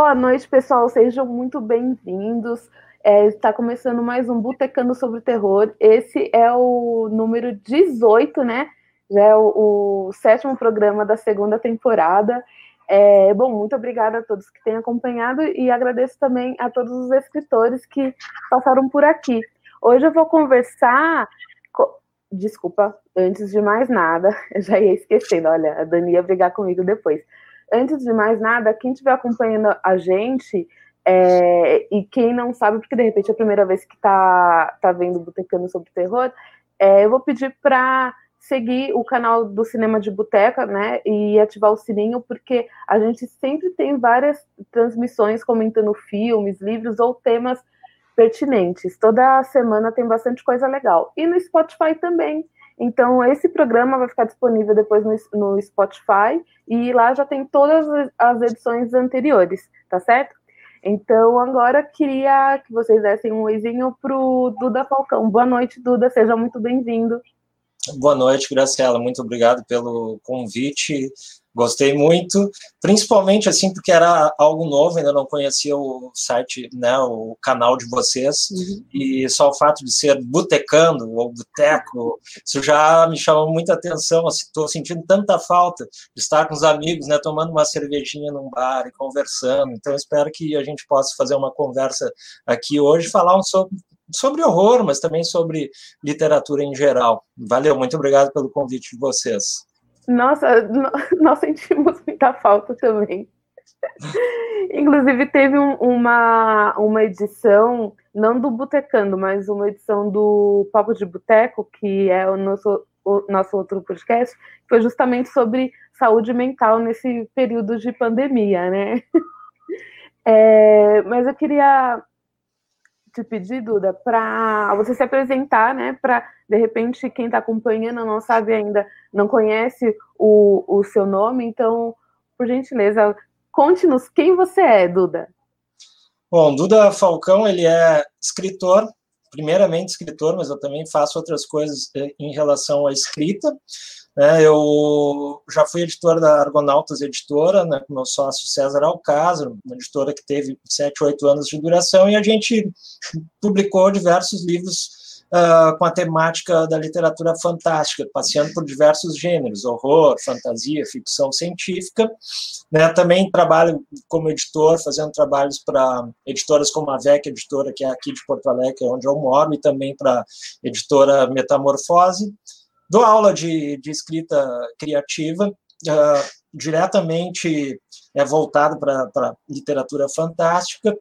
Boa noite, pessoal. Sejam muito bem-vindos. É, está começando mais um Botecando sobre Terror. Esse é o número 18, né? Já é o, o sétimo programa da segunda temporada. É, bom, muito obrigada a todos que têm acompanhado e agradeço também a todos os escritores que passaram por aqui. Hoje eu vou conversar. Desculpa, antes de mais nada, eu já ia esquecendo, olha, a Dani ia brigar comigo depois. Antes de mais nada, quem estiver acompanhando a gente, é, e quem não sabe, porque de repente é a primeira vez que está tá vendo Botecando sobre Terror, é, eu vou pedir para seguir o canal do Cinema de Boteca, né, e ativar o sininho, porque a gente sempre tem várias transmissões comentando filmes, livros ou temas pertinentes. Toda semana tem bastante coisa legal. E no Spotify também. Então, esse programa vai ficar disponível depois no, no Spotify e lá já tem todas as edições anteriores, tá certo? Então, agora queria que vocês dessem um oizinho pro Duda Falcão. Boa noite, Duda, seja muito bem-vindo. Boa noite, Graciela. Muito obrigado pelo convite. Gostei muito, principalmente assim porque era algo novo, ainda não conhecia o site, né, o canal de vocês, uhum. e só o fato de ser botecando ou boteco, isso já me chamou muita atenção, estou assim, sentindo tanta falta de estar com os amigos, né, tomando uma cervejinha num bar e conversando, então espero que a gente possa fazer uma conversa aqui hoje, falar um sobre, sobre horror, mas também sobre literatura em geral. Valeu, muito obrigado pelo convite de vocês. Nossa, nós sentimos muita falta também. Inclusive, teve um, uma, uma edição, não do Botecando, mas uma edição do Papo de Boteco, que é o nosso, o nosso outro podcast, que foi justamente sobre saúde mental nesse período de pandemia, né? É, mas eu queria te pedir, Duda, para você se apresentar, né? Para, de repente, quem está acompanhando não sabe ainda, não conhece o, o seu nome, então, por gentileza, conte-nos quem você é, Duda. Bom, Duda Falcão, ele é escritor, primeiramente escritor, mas eu também faço outras coisas eh, em relação à escrita. Né? Eu já fui editor da Argonautas Editora, né, com meu sócio César Alcázar, uma editora que teve sete, oito anos de duração, e a gente publicou diversos livros Uh, com a temática da literatura fantástica, passeando por diversos gêneros, horror, fantasia, ficção científica. Né? Também trabalho como editor, fazendo trabalhos para editoras como a VEC Editora, que é aqui de Porto Alegre, onde eu moro, e também para a editora Metamorfose. Dou aula de, de escrita criativa, uh, diretamente é voltado para literatura fantástica.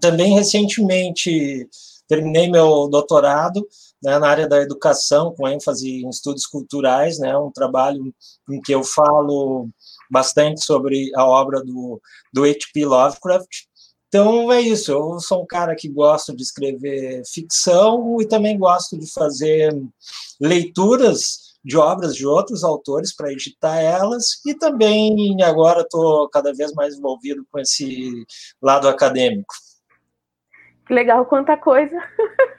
Também recentemente terminei meu doutorado né, na área da educação, com ênfase em estudos culturais, né, um trabalho em que eu falo bastante sobre a obra do, do H.P. Lovecraft, então é isso, eu sou um cara que gosto de escrever ficção e também gosto de fazer leituras de obras de outros autores para editar elas e também agora estou cada vez mais envolvido com esse lado acadêmico. Que legal, quanta coisa!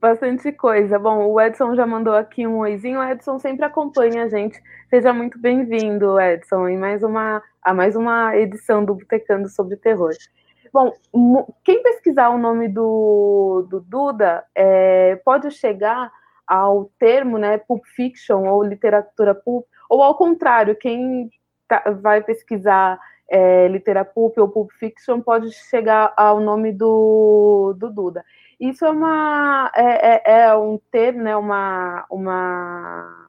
Bastante coisa. Bom, o Edson já mandou aqui um oizinho. O Edson sempre acompanha a gente. Seja muito bem-vindo, Edson, em mais uma, a mais uma edição do Botecando sobre terror. Bom, quem pesquisar o nome do, do Duda é, pode chegar ao termo né, pulp fiction ou literatura pulp, ou ao contrário, quem tá, vai pesquisar é, literatura pulp ou pulp fiction pode chegar ao nome do, do Duda. Isso é uma é, é, é um termo, né, uma, uma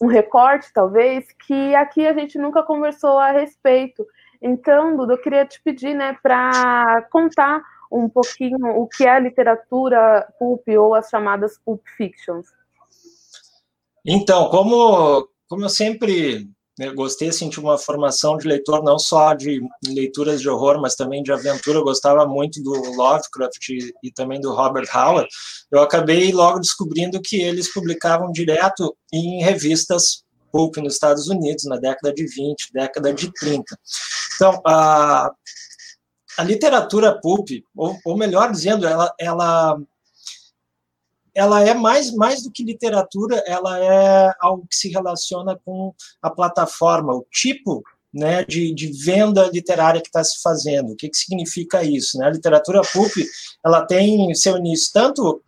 um recorte, talvez, que aqui a gente nunca conversou a respeito. Então, Duda, eu queria te pedir, né, para contar um pouquinho o que é a literatura pulp ou as chamadas pulp fictions. Então, como, como eu sempre eu gostei assim, de uma formação de leitor, não só de leituras de horror, mas também de aventura. Eu gostava muito do Lovecraft e, e também do Robert Howard. Eu acabei logo descobrindo que eles publicavam direto em revistas pulp nos Estados Unidos, na década de 20, década de 30. Então, a, a literatura pulp, ou, ou melhor dizendo, ela, ela ela é mais, mais do que literatura, ela é algo que se relaciona com a plataforma, o tipo né, de, de venda literária que está se fazendo. O que, que significa isso? Né? A literatura pulp ela tem seu início tanto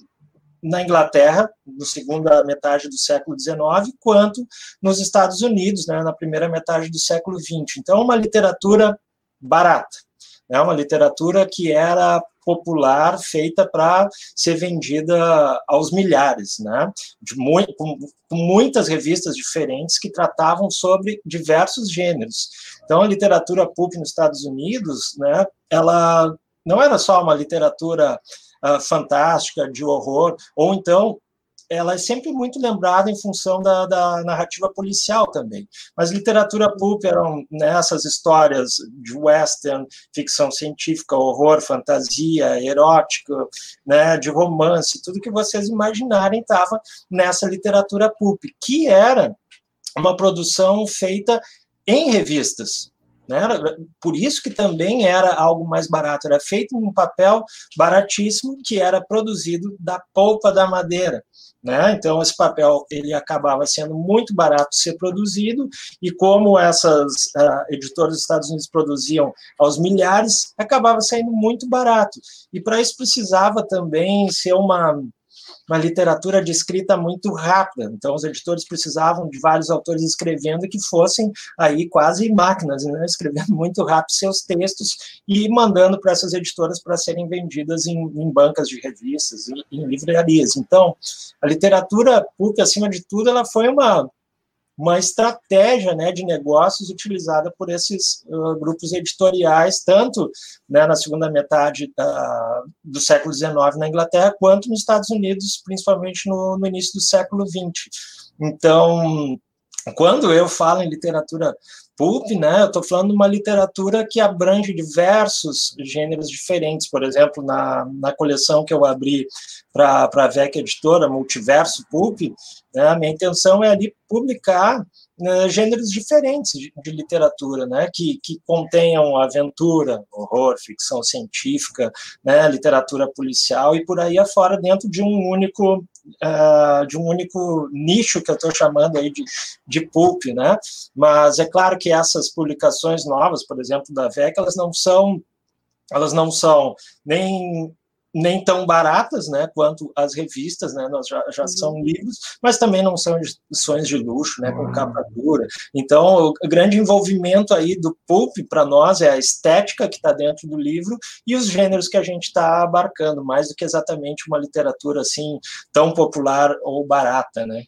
na Inglaterra, na segunda metade do século XIX, quanto nos Estados Unidos, né, na primeira metade do século XX. Então, uma literatura barata, né, uma literatura que era popular, feita para ser vendida aos milhares, né, de muito, com, com muitas revistas diferentes que tratavam sobre diversos gêneros. Então, a literatura pulp nos Estados Unidos, né, ela não era só uma literatura uh, fantástica, de horror, ou então ela é sempre muito lembrada em função da, da narrativa policial também. Mas literatura pulp eram nessas né, histórias de western, ficção científica, horror, fantasia, erótica, né, de romance, tudo que vocês imaginarem estava nessa literatura pulp, que era uma produção feita em revistas, né? Por isso que também era algo mais barato, era feito num papel baratíssimo que era produzido da polpa da madeira. Né? Então esse papel ele acabava sendo muito barato de ser produzido e como essas uh, editoras dos Estados Unidos produziam aos milhares, acabava saindo muito barato. E para isso precisava também ser uma uma literatura de escrita muito rápida. Então, os editores precisavam de vários autores escrevendo que fossem aí quase máquinas, né? escrevendo muito rápido seus textos e mandando para essas editoras para serem vendidas em, em, bancas de revistas, em, em livrarias. Então, a literatura pública, acima de tudo, ela foi uma uma estratégia né, de negócios utilizada por esses uh, grupos editoriais, tanto né, na segunda metade uh, do século XIX na Inglaterra, quanto nos Estados Unidos, principalmente no, no início do século XX. Então, quando eu falo em literatura pulp, né, eu estou falando de uma literatura que abrange diversos gêneros diferentes. Por exemplo, na, na coleção que eu abri para a VEC Editora, Multiverso Pulp, né, a minha intenção é ali publicar né, gêneros diferentes de, de, literatura, né, que, que contenham aventura, horror, ficção científica, né, literatura policial e por aí afora dentro de um único uh, de um único nicho que eu estou chamando aí de, de pulp, né? Mas é claro que essas publicações novas, por exemplo, da VEC, elas não são elas não são nem nem tão baratas, né, quanto as revistas, né, nós já, já uhum. são livros, mas também não são edições de luxo, né, com capa dura. Então, o grande envolvimento aí do pulp para nós é a estética que está dentro do livro e os gêneros que a gente está abarcando, mais do que exatamente uma literatura assim tão popular ou barata, né?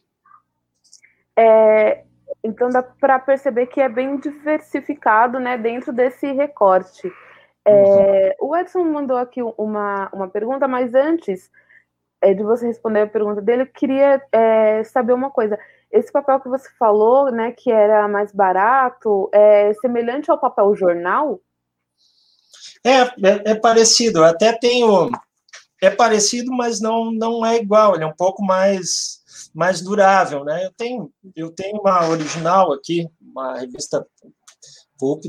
É, então dá para perceber que é bem diversificado, né, dentro desse recorte. É, o Edson mandou aqui uma, uma pergunta, mas antes é, de você responder a pergunta dele, eu queria é, saber uma coisa. Esse papel que você falou, né, que era mais barato, é semelhante ao papel jornal? É, é, é parecido. Eu até tenho. É parecido, mas não, não é igual. Ele é um pouco mais mais durável, né? Eu tenho eu tenho uma original aqui, uma revista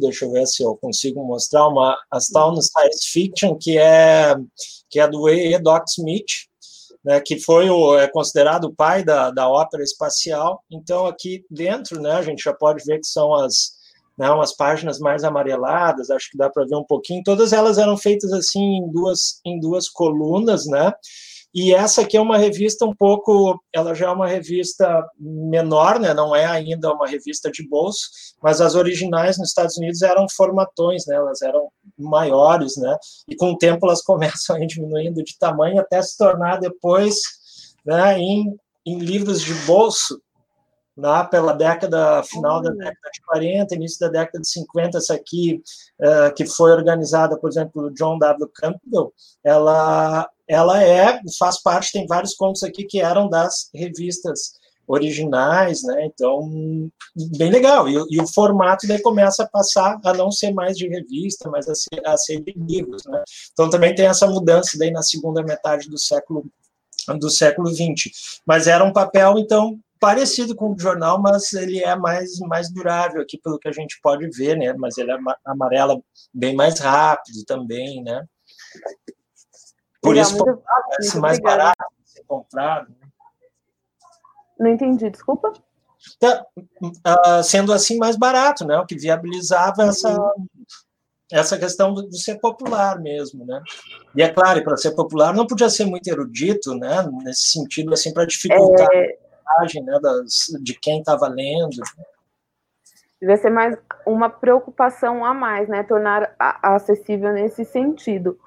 Deixa eu ver se eu consigo mostrar uma Astounding Science Fiction, que é, que é do E. Doc Smith, né, que foi o, é considerado o pai da, da ópera espacial. Então, aqui dentro, né, a gente já pode ver que são as, né, umas páginas mais amareladas, acho que dá para ver um pouquinho. Todas elas eram feitas assim em duas, em duas colunas, né? E essa aqui é uma revista um pouco, ela já é uma revista menor, né? Não é ainda uma revista de bolso, mas as originais nos Estados Unidos eram formatões, né? Elas eram maiores, né? E com o tempo elas começam a ir diminuindo de tamanho até se tornar depois, né? Em, em livros de bolso, lá pela década final da década de 40, início da década de 50, essa aqui, uh, que foi organizada, por exemplo, pelo John W. Campbell, ela, ela é, faz parte, tem vários contos aqui que eram das revistas originais, né? Então, bem legal. E, e, o formato daí começa a passar a não ser mais de revista, mas a ser, a ser de livros, né? Então, também tem essa mudança daí na segunda metade do século do século 20. Mas era um papel, então, parecido com o jornal, mas ele é mais, mais durável aqui, pelo que a gente pode ver, né? Mas ele é amarela bem mais rápido também, né? Por Legal, isso muito... parece mais barato de ser comprado. Né? Não entendi, desculpa. uh, sendo assim mais barato, né? O que viabilizava essa essa questão de ser popular mesmo, né? E é claro, para ser popular não podia ser muito erudito, né? Nesse sentido, assim, para dificultar é... né? Das, de quem estava lendo. Devia ser mais uma preocupação a mais, né? Tornar acessível nesse sentido.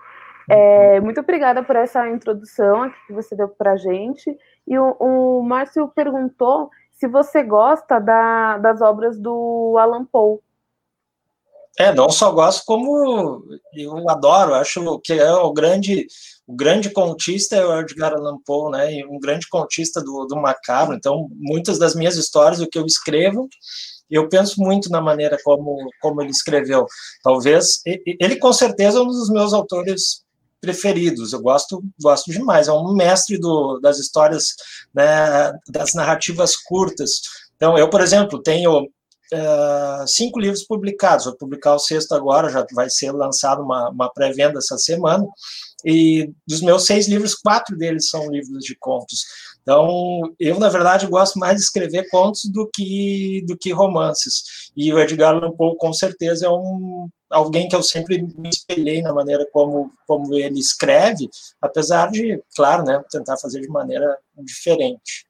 É, muito obrigada por essa introdução que você deu para a gente. E o, o Márcio perguntou se você gosta da, das obras do Alan Poe. É, não só gosto, como eu adoro, acho que é o grande, o grande contista é o Edgar Allan Poe, né, e um grande contista do, do macabro, então muitas das minhas histórias, o que eu escrevo, eu penso muito na maneira como, como ele escreveu, talvez, ele com certeza é um dos meus autores preferidos, eu gosto, gosto demais, é um mestre do, das histórias, né, das narrativas curtas, então eu, por exemplo, tenho uh, cinco livros publicados. Vou publicar o sexto agora, já vai ser lançado uma, uma pré-venda essa semana. E dos meus seis livros, quatro deles são livros de contos. Então, eu, na verdade, gosto mais de escrever contos do que, do que romances. E o Edgar Allan Poe, com certeza, é um, alguém que eu sempre me espelhei na maneira como, como ele escreve, apesar de, claro, né, tentar fazer de maneira diferente.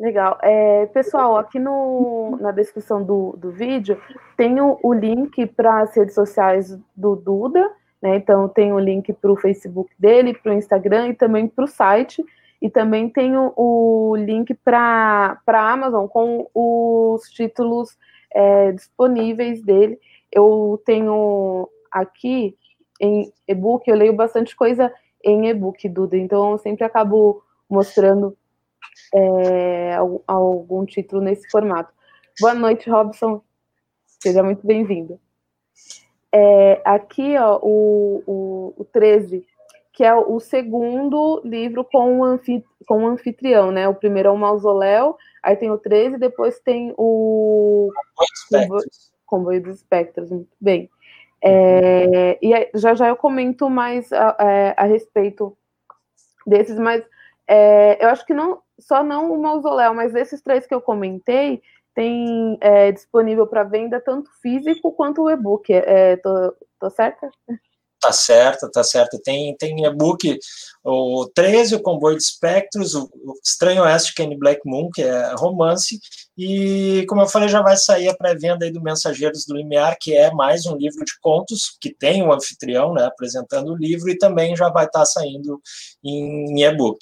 Legal. É, pessoal, aqui no, na descrição do, do vídeo tem o, o link para as redes sociais do Duda, né? Então tem o link para o Facebook dele, para o Instagram e também para o site. E também tem o, o link para a Amazon com os títulos é, disponíveis dele. Eu tenho aqui em e-book, eu leio bastante coisa em e-book, Duda, então eu sempre acabo mostrando é, algum título nesse formato. Boa noite, Robson. Seja muito bem-vindo. É, aqui, ó, o, o, o 13, que é o segundo livro com o, anfit com o anfitrião, né? O primeiro é o Mausoléu, aí tem o 13, depois tem o Comboio dos Espectros, muito bem. É, e já já eu comento mais a, a, é, a respeito desses, mas é, eu acho que não só não o mausoléu, mas esses três que eu comentei tem é, disponível para venda tanto físico quanto o e-book. É, tô, tô certa? Tá certo, tá certo. Tem, tem e-book, o 13, o Comboio de Espectros, o, Estranho Oeste, Kenny Black Moon, que é romance, e, como eu falei, já vai sair a pré-venda do Mensageiros do Limiar, que é mais um livro de contos, que tem um anfitrião, né, apresentando o livro, e também já vai estar tá saindo em, em e-book.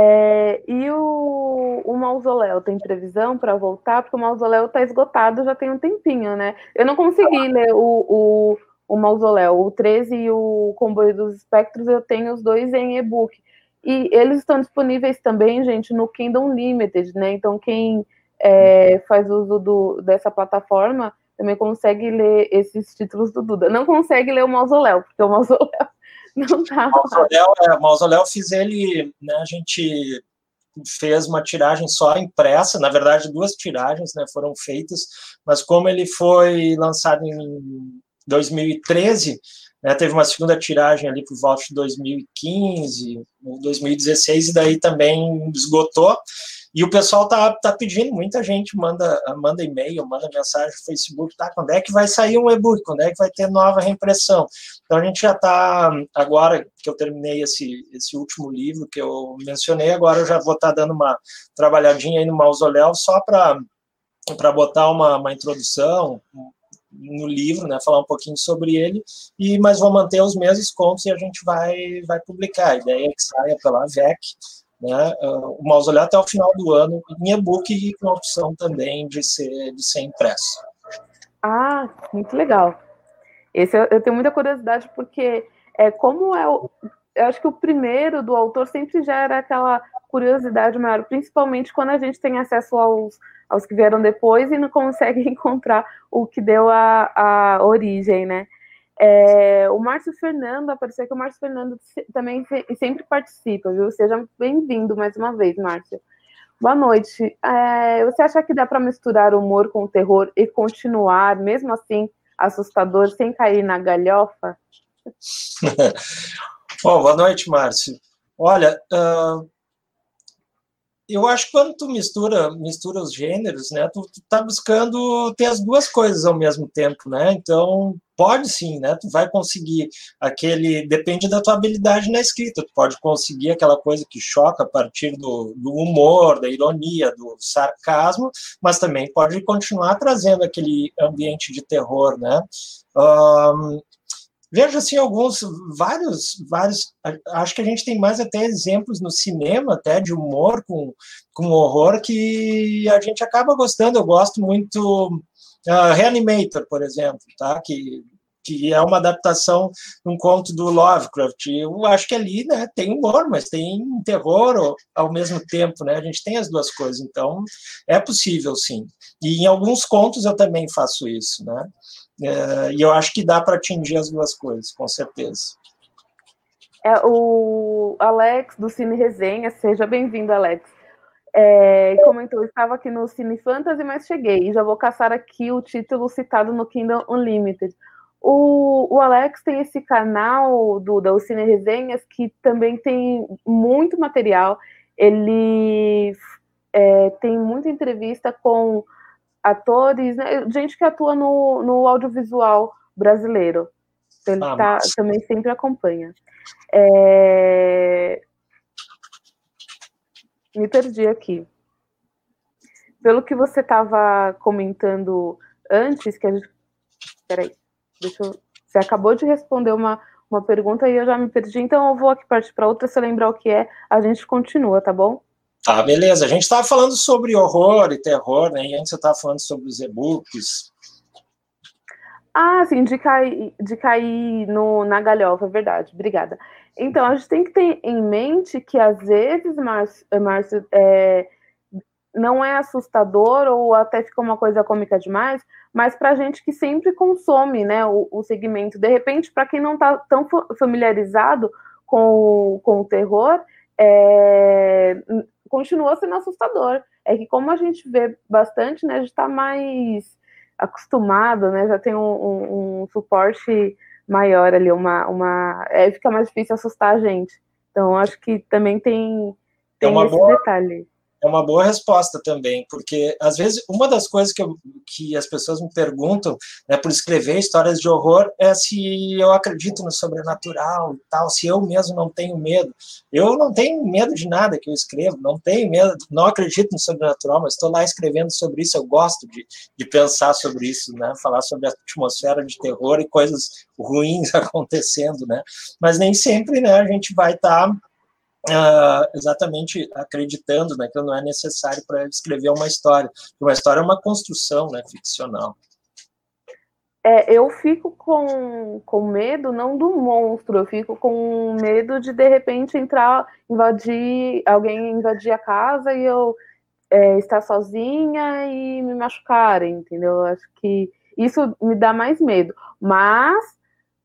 É, e o, o mausoléu tem previsão para voltar? Porque o mausoléu está esgotado já tem um tempinho, né? Eu não consegui ler o, o, o mausoléu, o 13 e o Comboio dos Espectros, eu tenho os dois em e-book. E eles estão disponíveis também, gente, no Kingdom Limited, né? Então, quem é, faz uso do, dessa plataforma também consegue ler esses títulos do Duda. Não consegue ler o mausoléu, porque o mausoléu não tá. Mausoléu, é, fiz ele, né, a gente fez uma tiragem só impressa, na verdade duas tiragens, né, foram feitas, mas como ele foi lançado em 2013, né, teve uma segunda tiragem ali por volta de 2015, 2016 e daí também esgotou. E o pessoal tá, tá pedindo, muita gente manda, manda e-mail, manda mensagem no Facebook, tá? Quando é que vai sair um e-book? Quando é que vai ter nova reimpressão? Então a gente já está, agora que eu terminei esse, esse último livro que eu mencionei, agora eu já vou estar tá dando uma trabalhadinha aí no mausoléu só para para botar uma, uma introdução no livro, né, falar um pouquinho sobre ele, e mas vou manter os mesmos contos e a gente vai vai publicar. A ideia é que saia pela VEC né, o mausoléu até o final do ano em e-book e com opção também de ser, de ser impresso. Ah, muito legal. Esse eu, eu tenho muita curiosidade porque é como é o, eu acho que o primeiro do autor sempre gera aquela curiosidade maior, principalmente quando a gente tem acesso aos, aos que vieram depois e não consegue encontrar o que deu a, a origem, né? É, o Márcio Fernando, apareceu que o Márcio Fernando também sempre participa, viu? Seja bem-vindo mais uma vez, Márcio. Boa noite. É, você acha que dá para misturar humor com terror e continuar, mesmo assim, assustador, sem cair na galhofa? Bom, boa noite, Márcio. Olha, uh, eu acho que quando tu mistura, mistura os gêneros, né, tu, tu tá buscando ter as duas coisas ao mesmo tempo, né? Então, pode sim, né? Tu vai conseguir aquele, depende da tua habilidade na escrita, tu pode conseguir aquela coisa que choca a partir do, do humor, da ironia, do sarcasmo, mas também pode continuar trazendo aquele ambiente de terror, né? Um, vejo assim alguns vários vários acho que a gente tem mais até exemplos no cinema até de humor com com horror que a gente acaba gostando eu gosto muito uh, Reanimator por exemplo tá que que é uma adaptação de um conto do Lovecraft. Eu acho que ali, né, tem humor, mas tem terror ao mesmo tempo, né? A gente tem as duas coisas, então é possível, sim. E em alguns contos eu também faço isso, né? É, e eu acho que dá para atingir as duas coisas, com certeza. É, o Alex, do Cine Resenha, seja bem-vindo, Alex. É, comentou, estava aqui no Cine Fantasy, mas cheguei. E já vou caçar aqui o título citado no Kingdom Unlimited. O, o Alex tem esse canal do, do Cine Resenhas que também tem muito material. Ele é, tem muita entrevista com atores, né, gente que atua no, no audiovisual brasileiro. Ele ah, tá, também sempre acompanha. É... Me perdi aqui. Pelo que você estava comentando antes, que a gente. Peraí, deixa eu... Você acabou de responder uma, uma pergunta e eu já me perdi, então eu vou aqui partir para outra. Se lembrar o que é, a gente continua, tá bom? Tá, beleza. A gente estava falando sobre horror e terror, né? E antes você estava falando sobre os e-books. Ah, sim, de cair, de cair no, na galhofa, é verdade. Obrigada. Então, a gente tem que ter em mente que, às vezes, Márcio, é, não é assustador ou até fica uma coisa cômica demais, mas para gente que sempre consome né, o, o segmento. De repente, para quem não está tão familiarizado com, com o terror, é, continua sendo assustador. É que como a gente vê bastante, né, a gente está mais acostumado, né, já tem um, um, um, suporte maior ali, uma, uma, é, fica mais difícil assustar a gente. Então, acho que também tem, tem é esse boa... detalhe. É uma boa resposta também, porque às vezes uma das coisas que, eu, que as pessoas me perguntam, né, por escrever histórias de horror, é se eu acredito no sobrenatural e tal, se eu mesmo não tenho medo. Eu não tenho medo de nada que eu escrevo, não tenho medo, não acredito no sobrenatural, mas estou lá escrevendo sobre isso, eu gosto de, de pensar sobre isso, né, falar sobre a atmosfera de terror e coisas ruins acontecendo, né, mas nem sempre, né, a gente vai estar tá Uh, exatamente acreditando né, que não é necessário para escrever uma história. Uma história é uma construção né, ficcional. É, eu fico com, com medo não do monstro, eu fico com medo de de repente entrar, invadir, alguém invadir a casa e eu é, estar sozinha e me machucarem, entendeu? Eu acho que isso me dá mais medo. Mas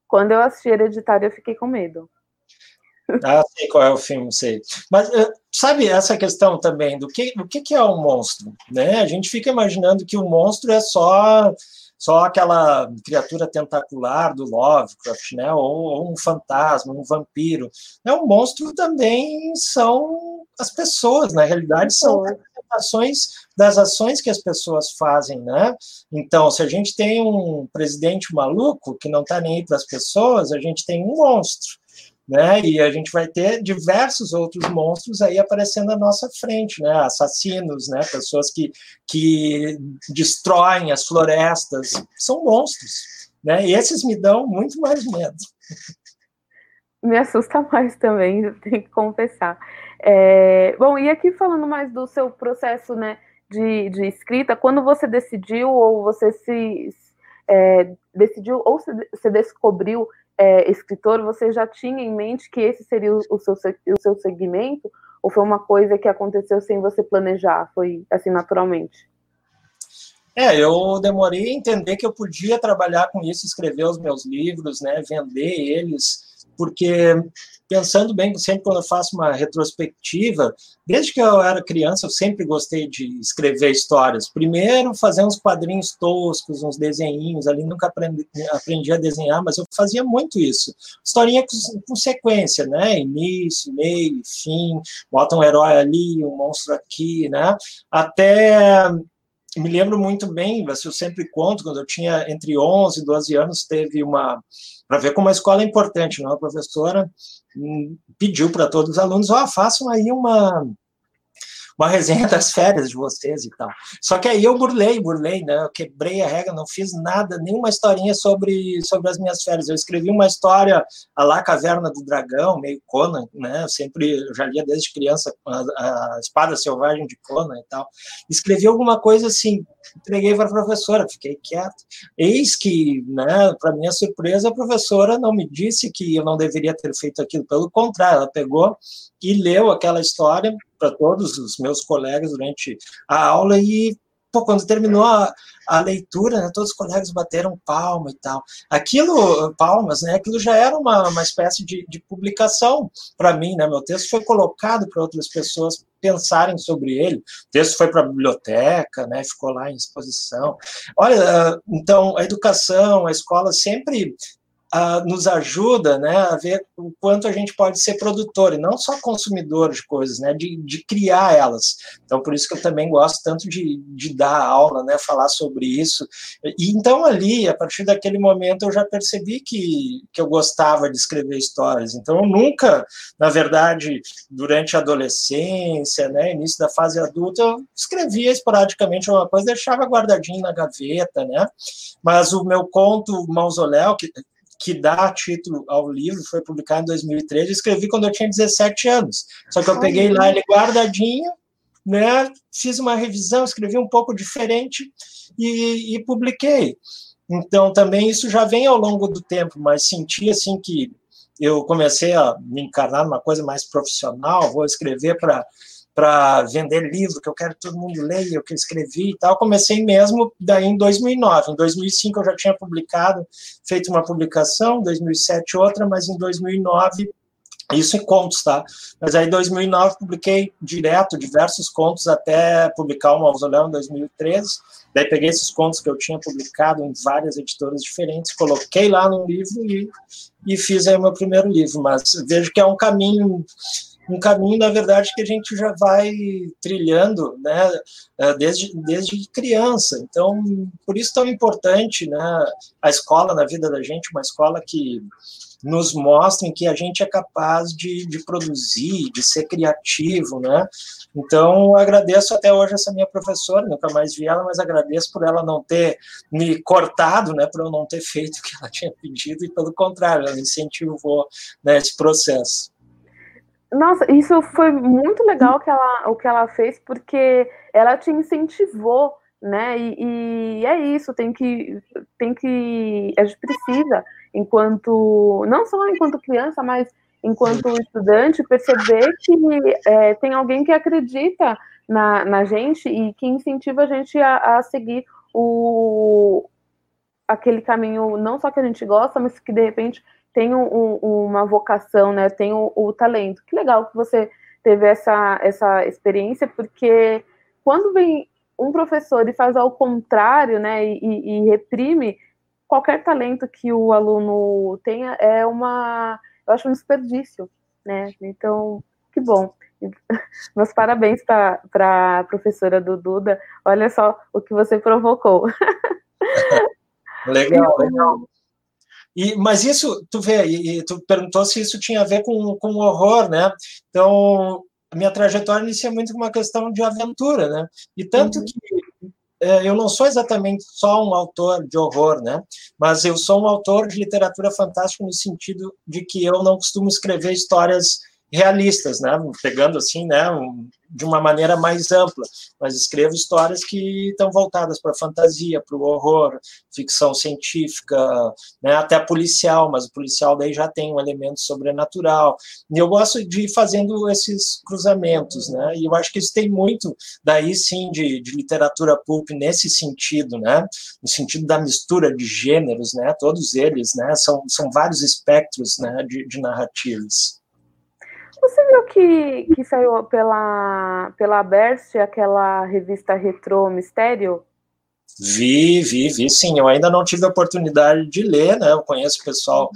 quando eu assisti Hereditário, eu fiquei com medo. Ah, sei qual é o filme, sei. Mas eh, sabe essa questão também do que, do que, que é um monstro? Né? A gente fica imaginando que o monstro é só só aquela criatura tentacular do Lovecraft, né? Ou, ou um fantasma, um vampiro. É um monstro também são as pessoas, na realidade são representações das ações que as pessoas fazem, né? Então, se a gente tem um presidente maluco que não está nem aí para as pessoas, a gente tem um monstro né? E a gente vai ter diversos outros monstros aí aparecendo à nossa frente, né? Assassinos, né? Pessoas que, que destroem as florestas, são monstros, né? E esses me dão muito mais medo. Me assusta mais também, tenho que confessar. É, bom, e aqui falando mais do seu processo, né? De, de escrita, quando você decidiu ou você se é, decidiu ou se, se descobriu é, escritor, você já tinha em mente que esse seria o, o, seu, o seu segmento? Ou foi uma coisa que aconteceu sem você planejar? Foi assim, naturalmente? É, eu demorei a entender que eu podia trabalhar com isso, escrever os meus livros, né, vender eles, porque pensando bem, sempre quando eu faço uma retrospectiva, desde que eu era criança, eu sempre gostei de escrever histórias. Primeiro, fazer uns quadrinhos toscos, uns desenhinhos ali, nunca aprendi, aprendi a desenhar, mas eu fazia muito isso. Historinha com, com sequência, né? Início, meio, fim, bota um herói ali, um monstro aqui, né? Até me lembro muito bem, eu sempre conto, quando eu tinha entre 11 e 12 anos, teve uma. Para ver como a escola é importante, não? a professora hum, pediu para todos os alunos: ó, oh, façam aí uma uma resenha das férias de vocês e tal. Só que aí eu burlei, burlei, né? Eu quebrei a regra, não fiz nada, nenhuma historinha sobre, sobre as minhas férias. Eu escrevi uma história a lá Caverna do Dragão, meio Conan, né? Eu sempre, eu já lia desde criança a, a Espada Selvagem de Conan e tal. Escrevi alguma coisa assim, entreguei para a professora, fiquei quieto. Eis que, né, para minha surpresa, a professora não me disse que eu não deveria ter feito aquilo, pelo contrário, ela pegou e leu aquela história para todos os meus colegas durante a aula e pô, quando terminou a, a leitura, né, todos os colegas bateram palma e tal. Aquilo, palmas, né, aquilo já era uma, uma espécie de, de publicação para mim, né, meu texto foi colocado para outras pessoas pensarem sobre ele. O texto foi para a biblioteca, né, ficou lá em exposição. Olha, então, a educação, a escola sempre uh, nos ajuda né, a ver o quanto a gente pode ser produtor e não só consumidor de coisas, né, de, de criar elas. Então, por isso que eu também gosto tanto de, de dar aula, né, falar sobre isso. E então, ali, a partir daquele momento, eu já percebi que, que eu gostava de escrever histórias. Então, eu nunca, na verdade, durante a adolescência, né, início da fase adulta, eu escrevia esporadicamente uma coisa, deixava guardadinho na gaveta, né? Mas o meu conto Mausoléu, que que dá título ao livro, foi publicado em 2013, escrevi quando eu tinha 17 anos. Só que eu peguei lá ele guardadinho, né, fiz uma revisão, escrevi um pouco diferente e, e publiquei. Então, também isso já vem ao longo do tempo, mas senti assim que eu comecei a me encarnar numa coisa mais profissional, vou escrever para para vender livro, que eu quero que todo mundo leia o que eu escrevi e tal. Comecei mesmo daí em 2009. Em 2005 eu já tinha publicado, feito uma publicação, em 2007 outra, mas em 2009 isso em contos, tá? Mas aí em 2009 publiquei direto diversos contos até publicar o Mausoléu em 2013. Daí peguei esses contos que eu tinha publicado em várias editoras diferentes, coloquei lá no livro e, e fiz aí o meu primeiro livro. Mas vejo que é um caminho um caminho, na verdade, que a gente já vai trilhando, né, é, desde, desde criança. Então, por isso tão importante, né, a escola na vida da gente, uma escola que nos mostra que a gente é capaz de, de produzir, de ser criativo, né? Então, agradeço até hoje essa minha professora, nunca mais vi ela, mas agradeço por ela não ter me cortado, né, por eu não ter feito o que ela tinha pedido, e pelo contrário, ela incentivou né, processo. Nossa, isso foi muito legal que ela, o que ela fez, porque ela te incentivou, né? E, e, é isso, tem que, tem que. A gente precisa, enquanto. Não só enquanto criança, mas enquanto estudante, perceber que é, tem alguém que acredita na, na gente e que incentiva a gente a, a seguir o, aquele caminho, não só que a gente gosta, mas que de repente tem um, uma vocação, né? Tem o, o, talento. Que legal que você teve essa, essa experiência, porque quando vem um professor e faz ao contrário, né? E, e reprime qualquer talento que o aluno tenha, é uma, eu acho um desperdício, né? Então, que bom. Meus parabéns para a professora do Duda. Olha só o que você provocou. Legal, legal. E, mas isso, tu vê, e, e, tu perguntou se isso tinha a ver com, com horror, né? Então, a minha trajetória inicia muito com uma questão de aventura, né? E tanto uhum. que é, eu não sou exatamente só um autor de horror, né? Mas eu sou um autor de literatura fantástica no sentido de que eu não costumo escrever histórias realistas, né? Pegando assim, né? Um, de uma maneira mais ampla, mas escrevo histórias que estão voltadas para a fantasia, para o horror, ficção científica, né, até policial, mas o policial daí já tem um elemento sobrenatural. E eu gosto de ir fazendo esses cruzamentos, né? E eu acho que isso tem muito daí sim de, de literatura pulp nesse sentido, né? No sentido da mistura de gêneros, né? Todos eles, né? São, são vários espectros, né? de, de narrativas. Você viu que, que saiu pela, pela Berst aquela revista Retro Mistério? Vi, vi, vi, sim. Eu ainda não tive a oportunidade de ler, né? Eu conheço o pessoal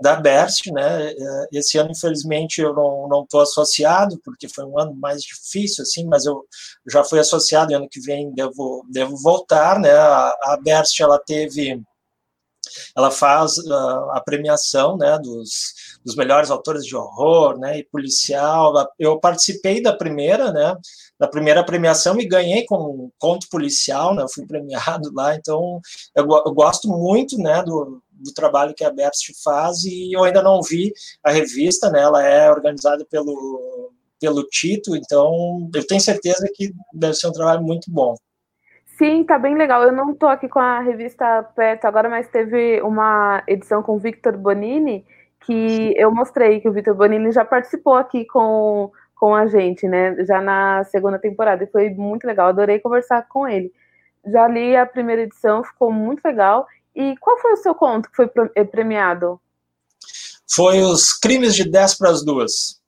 da Berst, né? Esse ano, infelizmente, eu não estou associado, porque foi um ano mais difícil, assim, mas eu já fui associado e ano que vem devo, devo voltar, né? A, a Berst, ela teve ela faz uh, a premiação né, dos, dos melhores autores de horror né, e policial. Eu participei da primeira, né, da primeira premiação e ganhei com um conto policial, né, fui premiado lá, então eu, eu gosto muito né, do, do trabalho que a Best faz e eu ainda não vi a revista, né, ela é organizada pelo, pelo Tito, então eu tenho certeza que deve ser um trabalho muito bom. Sim, tá bem legal. Eu não tô aqui com a revista perto agora, mas teve uma edição com o Victor Bonini que eu mostrei que o Victor Bonini já participou aqui com, com a gente, né? Já na segunda temporada. E foi muito legal. Adorei conversar com ele. Já li a primeira edição, ficou muito legal. E qual foi o seu conto que foi eh, premiado? Foi os Crimes de 10 para as duas.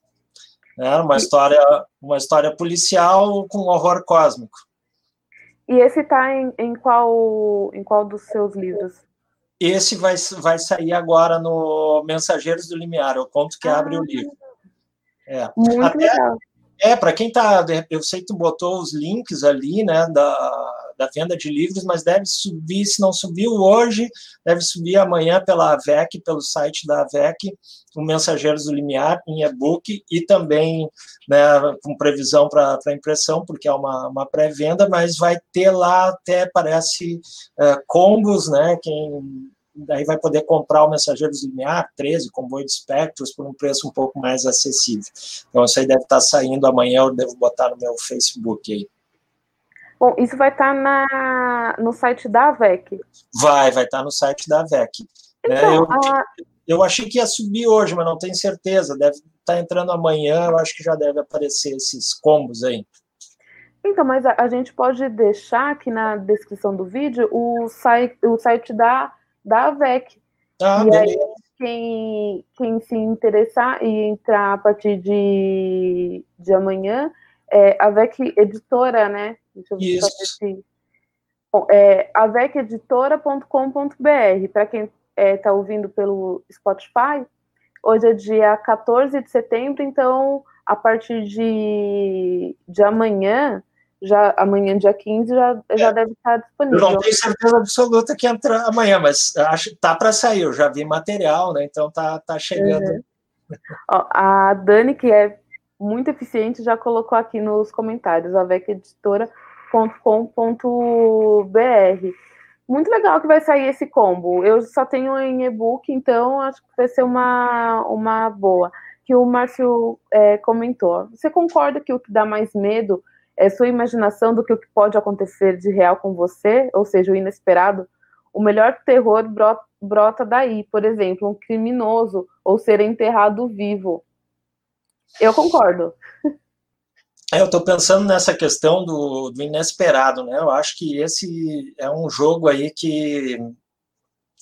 Era uma história, uma história policial com horror cósmico. E esse está em, em, qual, em qual dos seus livros? Esse vai, vai sair agora no Mensageiros do Limiar, o conto que ah, abre o livro. É. Muito Até, legal. É, para quem tá. Eu sei que tu botou os links ali, né, da, da venda de livros, mas deve subir, se não subiu hoje, deve subir amanhã pela AVEC, pelo site da AVEC, o Mensageiros do Limiar, em e-book, e também né, com previsão para impressão, porque é uma, uma pré-venda, mas vai ter lá até, parece, é, combos, né, quem daí vai poder comprar o Mensageiros Linear 13, comboio de espectros, por um preço um pouco mais acessível. Então, isso aí deve estar saindo amanhã, eu devo botar no meu Facebook aí. Bom, isso vai estar na, no site da AVEC? Vai, vai estar no site da AVEC. Né? Então, eu, a... eu achei que ia subir hoje, mas não tenho certeza. Deve estar entrando amanhã, eu acho que já deve aparecer esses combos aí. Então, mas a, a gente pode deixar aqui na descrição do vídeo o site, o site da da AVEC. Ah, e aí, quem, quem se interessar e entrar a partir de, de amanhã, é AVEC Editora, né? Deixa eu ver Isso. Se... Bom, é aveceditora.com.br. Para quem está é, tá ouvindo pelo Spotify, hoje é dia 14 de setembro, então a partir de, de amanhã já amanhã, dia 15, já, já é. deve estar disponível. Eu não tenho certeza absoluta que entra amanhã, mas acho tá para sair, eu já vi material, né? Então tá, tá chegando. Uhum. Ó, a Dani, que é muito eficiente, já colocou aqui nos comentários, aveceditora.com.br. Muito legal que vai sair esse combo. Eu só tenho em e-book, então acho que vai ser uma, uma boa. Que o Márcio é, comentou. Você concorda que o que dá mais medo é sua imaginação do que o que pode acontecer de real com você, ou seja, o inesperado, o melhor terror brota, brota daí, por exemplo, um criminoso ou ser enterrado vivo. Eu concordo. É, eu estou pensando nessa questão do, do, inesperado, né? Eu acho que esse é um jogo aí que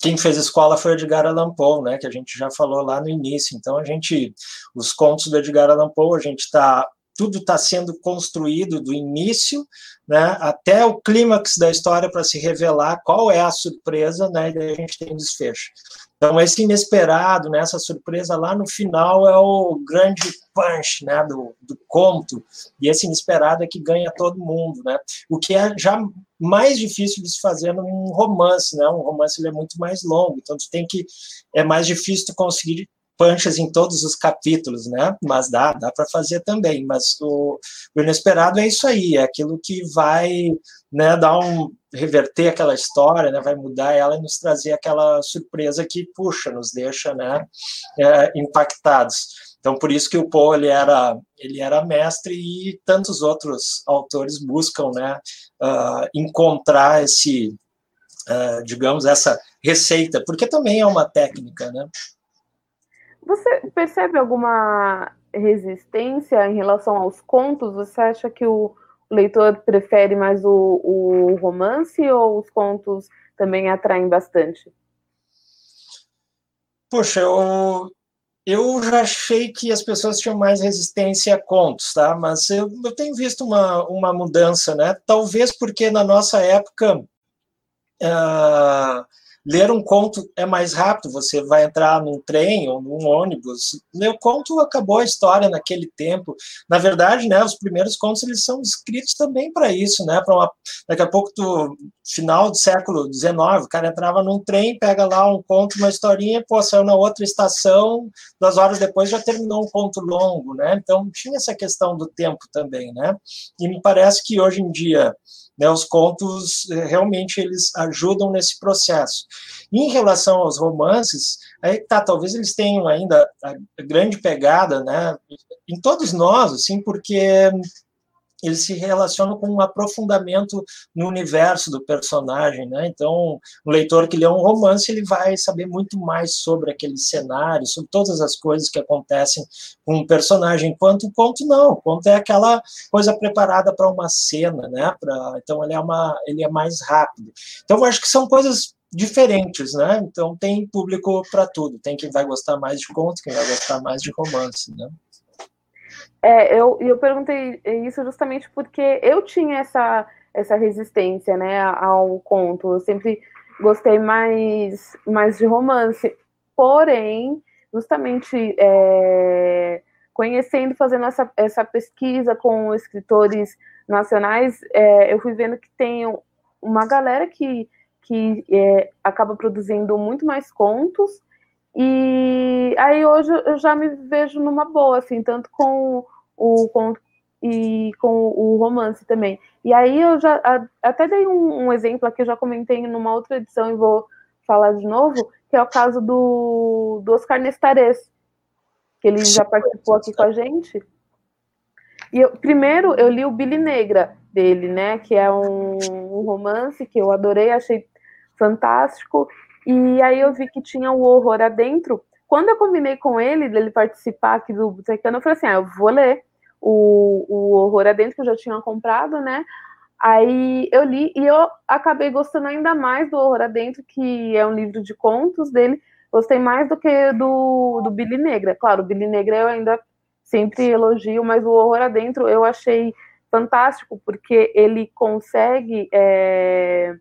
quem fez escola foi Edgar Allan Poe, né? Que a gente já falou lá no início. Então a gente, os contos do Edgar Allan Poe, a gente está tudo está sendo construído do início né, até o clímax da história para se revelar qual é a surpresa, né, e daí a gente tem desfecho. Então, esse inesperado, né, essa surpresa lá no final é o grande punch né, do, do conto, e esse inesperado é que ganha todo mundo. Né, o que é já mais difícil de se fazer num romance, né, um romance ele é muito mais longo, então tu tem que, é mais difícil tu conseguir panchas em todos os capítulos, né? Mas dá, dá para fazer também. Mas o, o, inesperado é isso aí, é aquilo que vai, né, dar um reverter aquela história, né? Vai mudar ela e nos trazer aquela surpresa que puxa, nos deixa, né, é, impactados. Então, por isso que o Poe ele era, ele era mestre e tantos outros autores buscam, né, uh, encontrar esse, uh, digamos, essa receita, porque também é uma técnica, né? Você percebe alguma resistência em relação aos contos? Você acha que o leitor prefere mais o, o romance ou os contos também atraem bastante? Poxa, eu, eu já achei que as pessoas tinham mais resistência a contos, tá? Mas eu, eu tenho visto uma, uma mudança, né? Talvez porque na nossa época uh, Ler um conto é mais rápido, você vai entrar num trem ou num ônibus. Ler o conto acabou a história naquele tempo. Na verdade, né, os primeiros contos eles são escritos também para isso, né? Para daqui a pouco do final do século XIX, o cara entrava num trem, pega lá um conto, uma historinha, pô, saiu na outra estação, duas horas depois já terminou um conto longo, né? Então tinha essa questão do tempo também, né? E me parece que hoje em dia né, os contos eh, realmente eles ajudam nesse processo. Em relação aos romances, aí tá, talvez eles tenham ainda a grande pegada, né, em todos nós, assim, porque eles se relacionam com um aprofundamento no universo do personagem, né? Então, o leitor que lê um romance, ele vai saber muito mais sobre aquele cenário, sobre todas as coisas que acontecem com um personagem, enquanto o conto não, o conto é aquela coisa preparada para uma cena, né? Pra, então, ele é, uma, ele é mais rápido. Então, eu acho que são coisas diferentes, né? Então, tem público para tudo. Tem quem vai gostar mais de conto, quem vai gostar mais de romance, né? É, eu, eu perguntei isso justamente porque eu tinha essa, essa resistência, né, ao conto. Eu sempre gostei mais, mais de romance. Porém, justamente é, conhecendo, fazendo essa, essa pesquisa com escritores nacionais, é, eu fui vendo que tem uma galera que, que é, acaba produzindo muito mais contos e aí hoje eu já me vejo numa boa, assim, tanto com o conto e com o romance também. E aí eu já até dei um, um, exemplo aqui, eu já comentei numa outra edição e vou falar de novo, que é o caso do, do Oscar Nestares, que ele já participou aqui com a gente. E eu, primeiro eu li o Billy Negra dele, né, que é um, um romance que eu adorei, achei fantástico. E aí eu vi que tinha o horror adentro. Quando eu combinei com ele, dele participar aqui do Botecano, eu falei assim: ah, eu vou ler o, o horror adentro, que eu já tinha comprado, né? Aí eu li e eu acabei gostando ainda mais do Horror Adentro, que é um livro de contos dele. Gostei mais do que do, do Billy Negra. Claro, o Billy Negra eu ainda sempre elogio, mas o Horror Adentro eu achei fantástico, porque ele consegue é,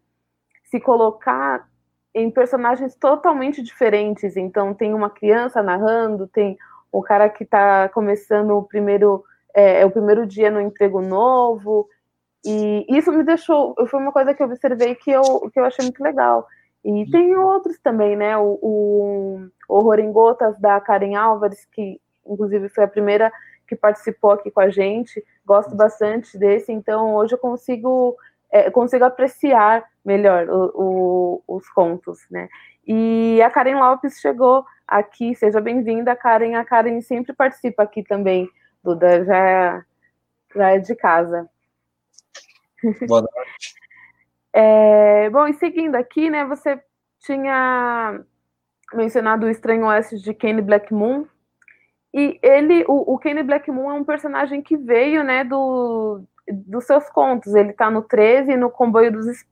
se colocar em personagens totalmente diferentes. Então, tem uma criança narrando, tem o cara que está começando o primeiro, é, é, o primeiro dia no emprego novo. E isso me deixou, foi uma coisa que eu observei que eu, que eu achei muito legal. E tem outros também, né? O, o Horror em Gotas, da Karen Álvares, que inclusive foi a primeira que participou aqui com a gente. Gosto bastante desse, então hoje eu consigo é, consigo apreciar melhor o, o, os contos, né? E a Karen Lopes chegou aqui, seja bem-vinda, Karen. A Karen sempre participa aqui também, Duda, já, já é de casa. Boa noite. é, bom, e seguindo aqui, né, você tinha mencionado o Estranho Oeste de Kenny Black Moon, e ele, o, o Kenny Black Moon é um personagem que veio, né, do, dos seus contos. Ele está no 13 e no Comboio dos,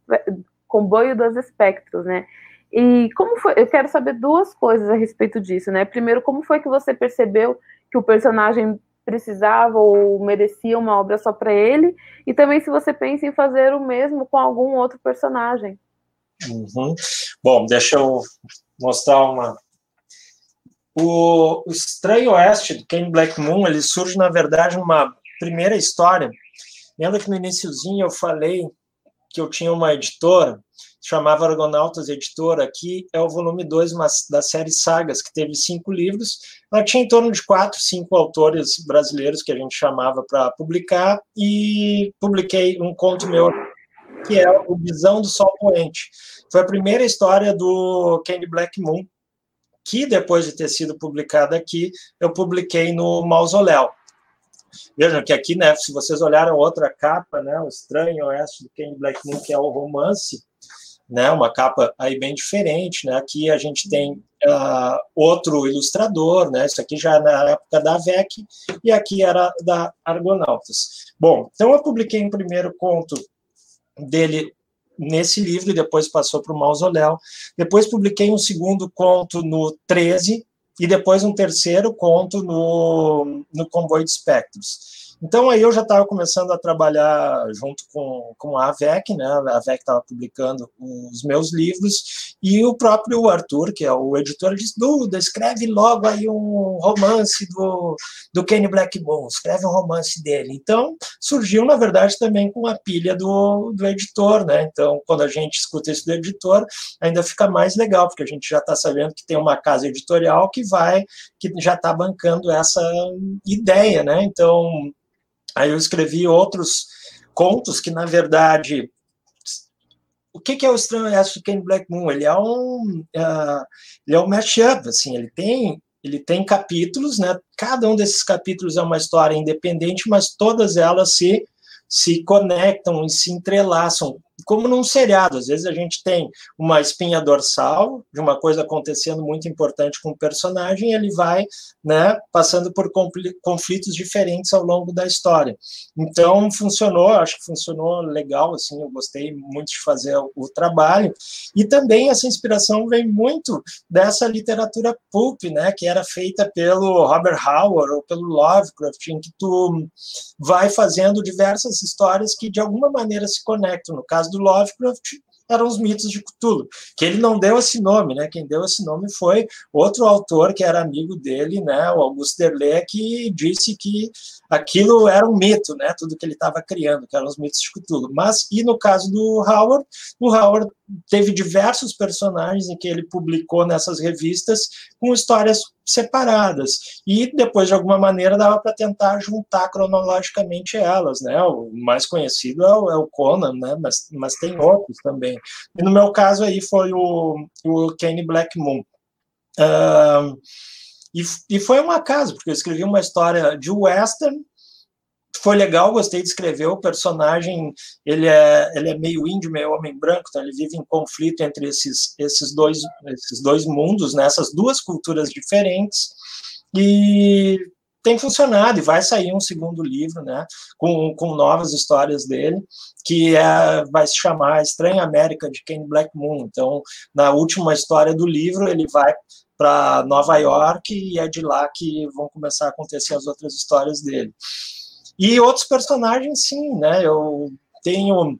Comboio dos Espectros, né? E como foi? Eu quero saber duas coisas a respeito disso, né? Primeiro, como foi que você percebeu que o personagem precisava ou merecia uma obra só para ele? E também se você pensa em fazer o mesmo com algum outro personagem. Uhum. Bom, deixa eu mostrar uma. O, o Estranho Oeste, do Ken Black Moon, ele surge, na verdade, numa primeira história Lembra que no iníciozinho eu falei que eu tinha uma editora, chamava Argonautas Editora, aqui é o volume 2 da série Sagas, que teve cinco livros. Ela tinha em torno de quatro, cinco autores brasileiros que a gente chamava para publicar, e publiquei um conto meu, que é o Visão do Sol Poente. Foi a primeira história do Candy Black Moon, que depois de ter sido publicada aqui, eu publiquei no Mausoléu. Vejam que aqui, né, se vocês olharam outra capa, né, o Estranho Oeste do Ken Moon, que é o romance, né, uma capa aí bem diferente, né, aqui a gente tem uh, outro ilustrador, né, isso aqui já é na época da VEC, e aqui era da Argonautas. Bom, então eu publiquei um primeiro conto dele nesse livro e depois passou para o Mausoléu. Depois publiquei um segundo conto no 13, e depois um terceiro conto no, no Comboio de Espectros. Então, aí eu já estava começando a trabalhar junto com, com a AVEC, né? A AVEC estava publicando os meus livros, e o próprio Arthur, que é o editor, disse: Duda, escreve logo aí um romance do, do Kenny Blackmon, escreve um romance dele. Então, surgiu, na verdade, também com a pilha do, do editor, né? Então, quando a gente escuta isso do editor, ainda fica mais legal, porque a gente já está sabendo que tem uma casa editorial que vai, que já está bancando essa ideia, né? Então, Aí eu escrevi outros contos que, na verdade, o que, que é o Estranho Ken Black Moon? Ele é um, uh, ele é um mashup, assim, ele tem, ele tem capítulos, né? Cada um desses capítulos é uma história independente, mas todas elas se se conectam e se entrelaçam como num seriado. Às vezes a gente tem uma espinha dorsal de uma coisa acontecendo muito importante com o personagem, e ele vai, né, passando por conflitos diferentes ao longo da história. Então funcionou, acho que funcionou legal, assim, eu gostei muito de fazer o, trabalho. E também essa inspiração vem muito dessa literatura pulp, né, que era feita pelo Robert Howard ou pelo Lovecraft, em que tu vai fazendo diversas histórias que de alguma maneira se conectam. No caso do Lovecraft, eram os mitos de Cthulhu, que ele não deu esse nome, né? Quem deu esse nome foi outro autor que era amigo dele, né? O Auguste Derleth, que disse que aquilo era um mito, né? Tudo que ele estava criando, que eram os mitos de Cthulhu. Mas, e no caso do Howard, o Howard teve diversos personagens em que ele publicou nessas revistas com histórias separadas e depois de alguma maneira dava para tentar juntar cronologicamente elas, né? O mais conhecido é o, é o, Conan, né? Mas, mas tem outros também. E no meu caso aí foi o, o Kenny Black Moon. Uh, e, e foi um acaso, porque eu escrevi uma história de western foi legal, gostei de escrever. O personagem ele é, ele é meio índio, meio homem branco, então ele vive em conflito entre esses, esses, dois, esses dois mundos, né, essas duas culturas diferentes. E tem funcionado e vai sair um segundo livro, né, com, com novas histórias dele, que é, vai se chamar Estranha América de Ken Black Moon. Então, na última história do livro, ele vai para Nova York e é de lá que vão começar a acontecer as outras histórias dele. E outros personagens, sim, né? Eu tenho.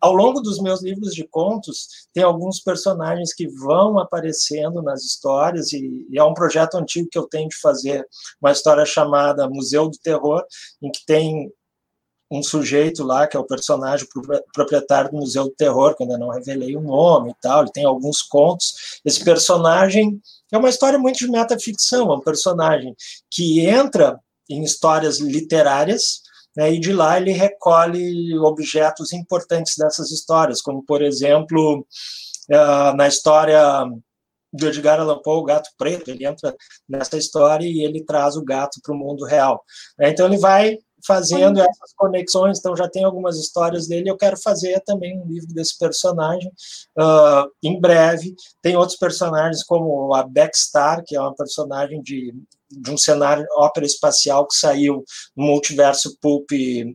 Ao longo dos meus livros de contos, tem alguns personagens que vão aparecendo nas histórias, e, e é um projeto antigo que eu tenho de fazer uma história chamada Museu do Terror, em que tem um sujeito lá, que é o personagem proprietário do Museu do Terror, que ainda não revelei o nome e tal, ele tem alguns contos. Esse personagem é uma história muito de metaficção, é um personagem que entra em histórias literárias, né, e de lá ele recolhe objetos importantes dessas histórias, como, por exemplo, uh, na história do Edgar Allan Poe, o Gato Preto, ele entra nessa história e ele traz o gato para o mundo real. Então ele vai fazendo essas conexões, então já tem algumas histórias dele, eu quero fazer também um livro desse personagem uh, em breve. Tem outros personagens como a Beckstar, que é uma personagem de de um cenário ópera espacial que saiu no Multiverso Pulp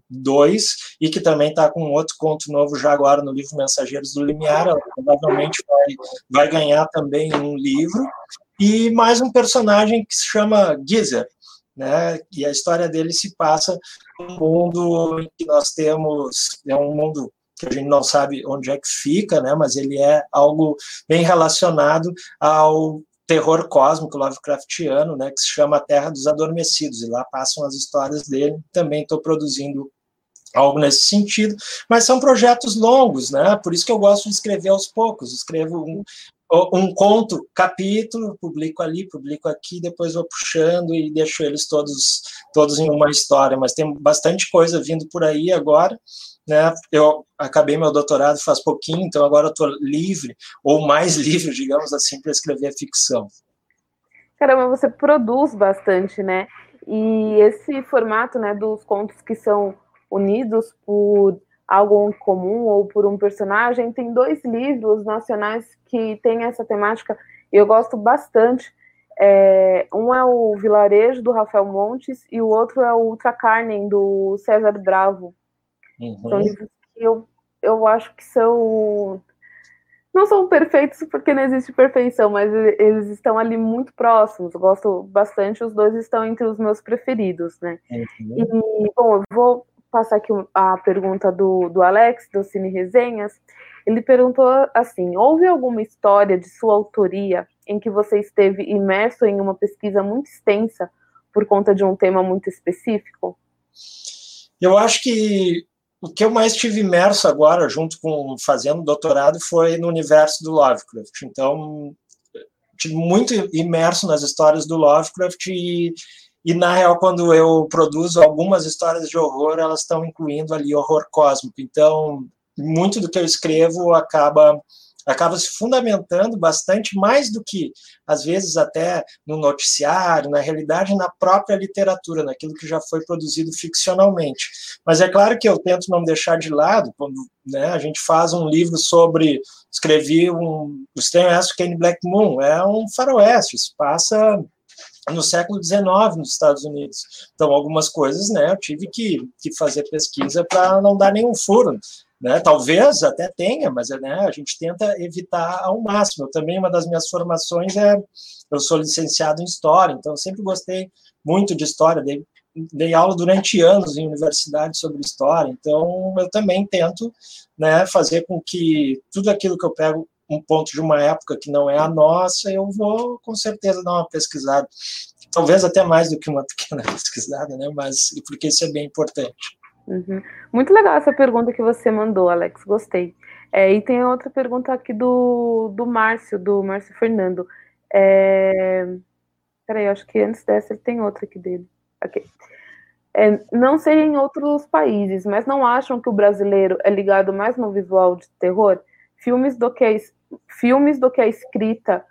2 e que também está com outro conto novo já agora no livro Mensageiros do Limiar, ela provavelmente vai, vai ganhar também um livro, e mais um personagem que se chama Gizer, né? E a história dele se passa num mundo em que nós temos, é um mundo que a gente não sabe onde é que fica, né? Mas ele é algo bem relacionado ao terror cósmico Lovecraftiano, né, que se chama Terra dos Adormecidos, e lá passam as histórias dele. Também estou produzindo algo nesse sentido, mas são projetos longos, né? Por isso que eu gosto de escrever aos poucos. Escrevo um, um conto, capítulo, publico ali, publico aqui, depois vou puxando e deixo eles todos todos em uma história. Mas tem bastante coisa vindo por aí agora né? Eu acabei meu doutorado faz pouquinho, então agora estou livre, ou mais livre, digamos assim, para escrever ficção. Caramba, você produz bastante, né? E esse formato, né, dos contos que são unidos por algo comum ou por um personagem, tem dois livros nacionais que têm essa temática e eu gosto bastante. É, um é o Vilarejo, do Rafael Montes, e o outro é o Ultra Carnem, do César Bravo. Uhum. São livros que eu, eu acho que são não são perfeitos porque não existe perfeição, mas eles estão ali muito próximos. Eu gosto bastante, os dois estão entre os meus preferidos, né? Uhum. E, bom, eu vou passar aqui a pergunta do, do Alex, do Cine Resenhas. Ele perguntou assim: houve alguma história de sua autoria em que você esteve imerso em uma pesquisa muito extensa por conta de um tema muito específico? Eu acho que o que eu mais tive imerso agora, junto com fazendo doutorado, foi no universo do Lovecraft. Então, tive muito imerso nas histórias do Lovecraft e, e na real, quando eu produzo algumas histórias de horror, elas estão incluindo ali horror cósmico. Então, muito do que eu escrevo acaba acaba se fundamentando bastante mais do que, às vezes, até no noticiário, na realidade, na própria literatura, naquilo que já foi produzido ficcionalmente. Mas é claro que eu tento não deixar de lado, quando né, a gente faz um livro sobre. Escrevi um. O Oeste Kane Black Moon, é um faroeste, se passa no século XIX nos Estados Unidos. Então, algumas coisas, né, eu tive que, que fazer pesquisa para não dar nenhum furo. Né? Talvez até tenha, mas né, a gente tenta evitar ao máximo. Eu, também, uma das minhas formações é. Eu sou licenciado em História, então eu sempre gostei muito de História, dei, dei aula durante anos em universidade sobre História, então eu também tento né, fazer com que tudo aquilo que eu pego um ponto de uma época que não é a nossa, eu vou com certeza dar uma pesquisada. Talvez até mais do que uma pequena pesquisada, né? Mas porque isso é bem importante. Uhum. Muito legal essa pergunta que você mandou, Alex. Gostei. É, e tem outra pergunta aqui do, do Márcio, do Márcio Fernando. É... Peraí, acho que antes dessa ele tem outra aqui dele. Okay. É, não sei em outros países, mas não acham que o brasileiro é ligado mais no visual de terror? Filmes do que filmes do que a escrita.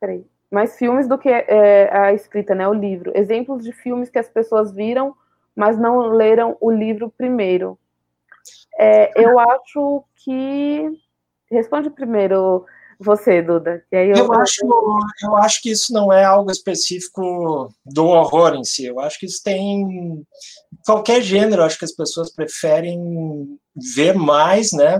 Peraí. Mais filmes do que é, a escrita, né? O livro. Exemplos de filmes que as pessoas viram mas não leram o livro primeiro. É, eu acho que. Responde primeiro você, Duda. eu, eu, acho, eu acho que isso não é algo específico do horror em si. Eu acho que isso tem. Qualquer gênero, acho que as pessoas preferem ver mais, né?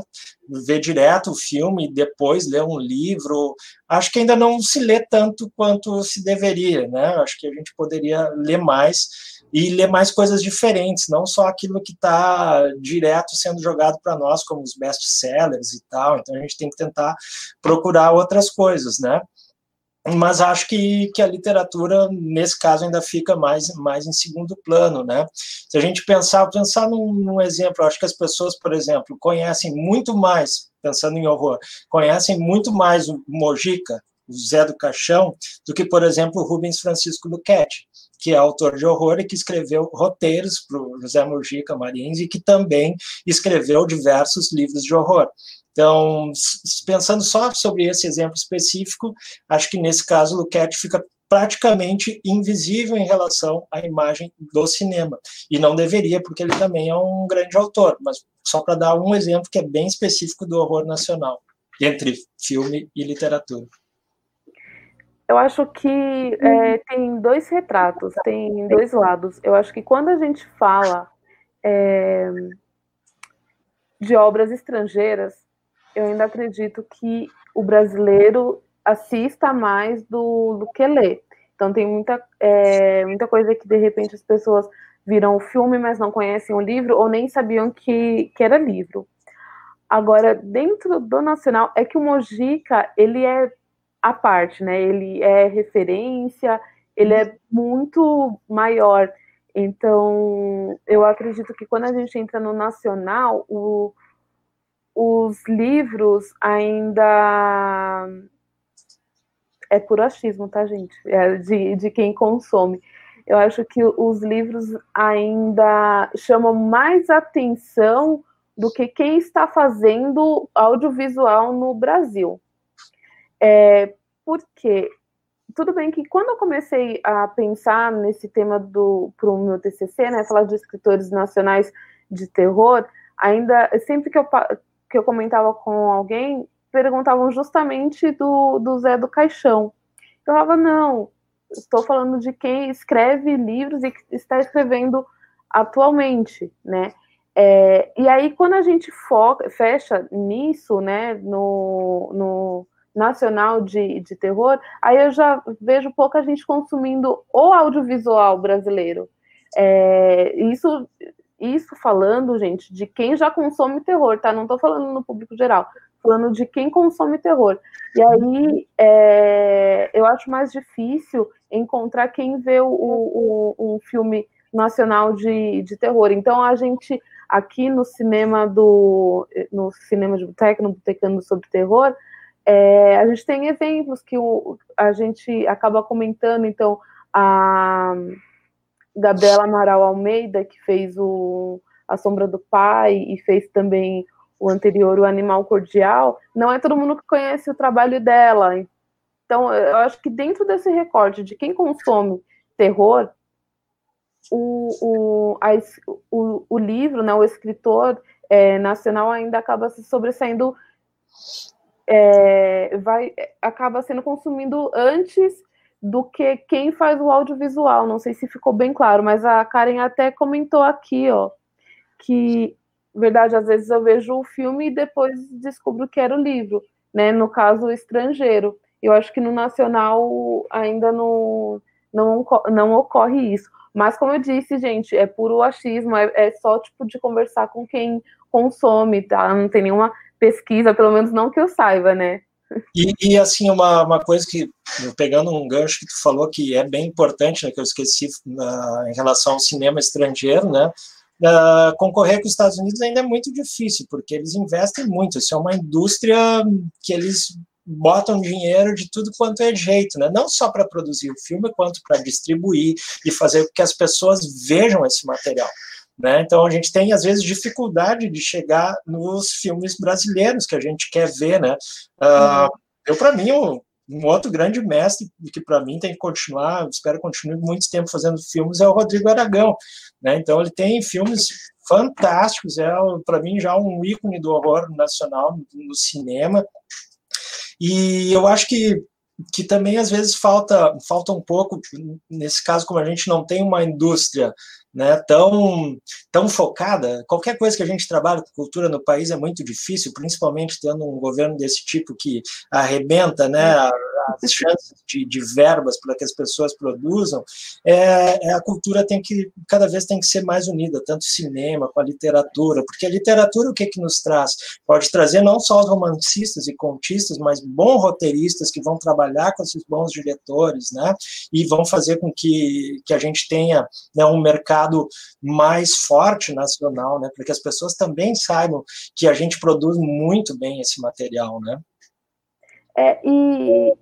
Ver direto o filme e depois ler um livro. Acho que ainda não se lê tanto quanto se deveria, né? Acho que a gente poderia ler mais e ler mais coisas diferentes, não só aquilo que está direto sendo jogado para nós, como os best-sellers e tal. Então a gente tem que tentar procurar outras coisas, né? Mas acho que, que a literatura, nesse caso, ainda fica mais, mais em segundo plano, né? Se a gente pensar, pensar num, num exemplo, acho que as pessoas, por exemplo, conhecem muito mais, pensando em horror, conhecem muito mais o Mojica, o Zé do Caixão, do que, por exemplo, o Rubens Francisco Luquete que é autor de horror e que escreveu roteiros para o José Mujica Marins e que também escreveu diversos livros de horror. Então, pensando só sobre esse exemplo específico, acho que nesse caso o Luquete fica praticamente invisível em relação à imagem do cinema. E não deveria, porque ele também é um grande autor, mas só para dar um exemplo que é bem específico do horror nacional, entre filme e literatura. Eu acho que é, tem dois retratos, tem dois lados. Eu acho que quando a gente fala é, de obras estrangeiras, eu ainda acredito que o brasileiro assista mais do, do que lê. Então tem muita, é, muita coisa que de repente as pessoas viram o filme, mas não conhecem o livro ou nem sabiam que, que era livro. Agora, dentro do nacional, é que o Mojica, ele é à parte, né? Ele é referência, ele é muito maior. Então, eu acredito que quando a gente entra no nacional, o, os livros ainda é por achismo, tá, gente? É de, de quem consome. Eu acho que os livros ainda chamam mais atenção do que quem está fazendo audiovisual no Brasil. É, porque tudo bem que quando eu comecei a pensar nesse tema do para o meu TCC, né, falar de escritores nacionais de terror, ainda sempre que eu que eu comentava com alguém, perguntavam justamente do, do Zé do Caixão. Eu falava, não, estou falando de quem escreve livros e está escrevendo atualmente, né? É, e aí, quando a gente foca, fecha nisso, né, no, no nacional de, de terror, aí eu já vejo pouca gente consumindo o audiovisual brasileiro. É, isso, isso falando, gente, de quem já consome terror, tá? Não estou falando no público geral, falando de quem consome terror. E aí é, eu acho mais difícil encontrar quem vê o, o, um filme nacional de, de terror. Então a gente aqui no cinema do no cinema de boteca, no Botecando sobre Terror, é, a gente tem exemplos que o, a gente acaba comentando, então a Gabriela Amaral Almeida, que fez o A Sombra do Pai e fez também o anterior, O Animal Cordial, não é todo mundo que conhece o trabalho dela. Então, eu acho que dentro desse recorte de quem consome terror, o, o, a, o, o livro, né, o escritor é, nacional ainda acaba se sobressaindo, é, vai, acaba sendo consumido antes do que quem faz o audiovisual. Não sei se ficou bem claro, mas a Karen até comentou aqui, ó, que, verdade, às vezes eu vejo o filme e depois descubro que era o livro, né? No caso, estrangeiro. Eu acho que no nacional ainda não, não, não ocorre isso. Mas, como eu disse, gente, é puro achismo, é, é só tipo de conversar com quem consome, tá? Não tem nenhuma pesquisa, pelo menos não que eu saiba, né? E, e, assim, uma, uma coisa que, pegando um gancho que tu falou que é bem importante, né, que eu esqueci uh, em relação ao cinema estrangeiro, né, uh, concorrer com os Estados Unidos ainda é muito difícil, porque eles investem muito, isso é uma indústria que eles botam dinheiro de tudo quanto é jeito, né? Não só para produzir o filme, quanto para distribuir e fazer com que as pessoas vejam esse material. Né? Então a gente tem às vezes dificuldade de chegar nos filmes brasileiros que a gente quer ver, né? Uh, eu para mim um, outro grande mestre que para mim tem que continuar, espero continue muito tempo fazendo filmes é o Rodrigo Aragão, né? Então ele tem filmes fantásticos, é para mim já um ícone do horror nacional no cinema. E eu acho que que também às vezes falta falta um pouco nesse caso como a gente não tem uma indústria né, tão, tão focada. Qualquer coisa que a gente trabalha com cultura no país é muito difícil, principalmente tendo um governo desse tipo que arrebenta né, as chances de, de verbas para que as pessoas produzam, é, é, a cultura tem que, cada vez tem que ser mais unida, tanto o cinema com a literatura, porque a literatura o que, que nos traz? Pode trazer não só os romancistas e contistas, mas bons roteiristas que vão trabalhar com esses bons diretores, né, e vão fazer com que, que a gente tenha né, um mercado mais forte nacional, né, para que as pessoas também saibam que a gente produz muito bem esse material, né. É, e,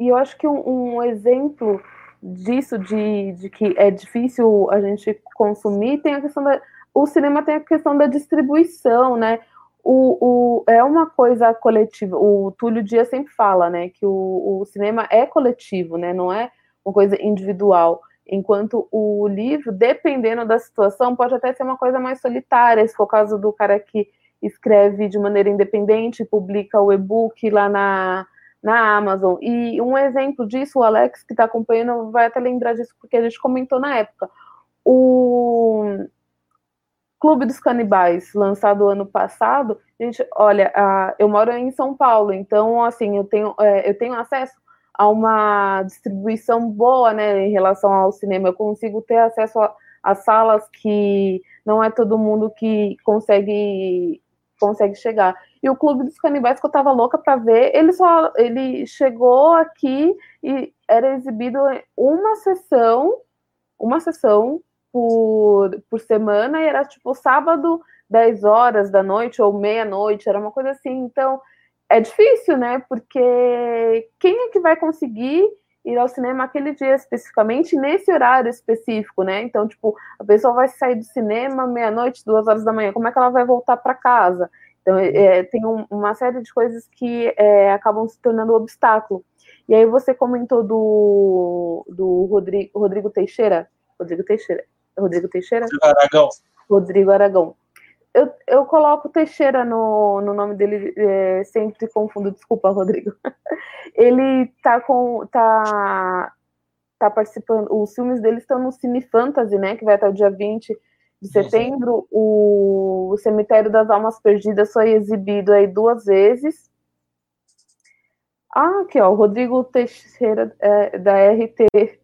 e eu acho que um, um exemplo disso, de, de que é difícil a gente consumir, tem a questão da. O cinema tem a questão da distribuição, né? O, o, é uma coisa coletiva. O Túlio Dias sempre fala, né, que o, o cinema é coletivo, né, não é uma coisa individual. Enquanto o livro, dependendo da situação, pode até ser uma coisa mais solitária. Se for o caso do cara que escreve de maneira independente, publica o e-book lá na, na Amazon. E um exemplo disso, o Alex, que está acompanhando, vai até lembrar disso, porque a gente comentou na época. O Clube dos Canibais, lançado ano passado, gente, olha, eu moro em São Paulo, então, assim, eu tenho, é, eu tenho acesso a uma distribuição boa, né, em relação ao cinema. Eu consigo ter acesso a, salas que não é todo mundo que consegue consegue chegar. E o Clube dos Canibais, que eu tava louca para ver, ele só ele chegou aqui e era exibido uma sessão, uma sessão por, por semana, e era tipo sábado, 10 horas da noite ou meia-noite, era uma coisa assim. Então, é difícil, né? Porque quem é que vai conseguir ir ao cinema aquele dia especificamente, nesse horário específico, né? Então, tipo, a pessoa vai sair do cinema meia-noite, duas horas da manhã, como é que ela vai voltar para casa? Então, é, tem um, uma série de coisas que é, acabam se tornando um obstáculo. E aí você comentou do, do Rodrigo, Rodrigo Teixeira. Rodrigo Teixeira. Rodrigo Teixeira? Rodrigo Aragão. Rodrigo Aragão. Eu, eu coloco Teixeira no, no nome dele, é, sempre confundo, desculpa, Rodrigo. Ele tá com. tá, tá participando. Os filmes dele estão no Cine Fantasy, né? Que vai até o dia 20 de setembro, o Cemitério das Almas Perdidas foi exibido aí duas vezes. Ah, aqui, ó, o Rodrigo Teixeira, é, da RT.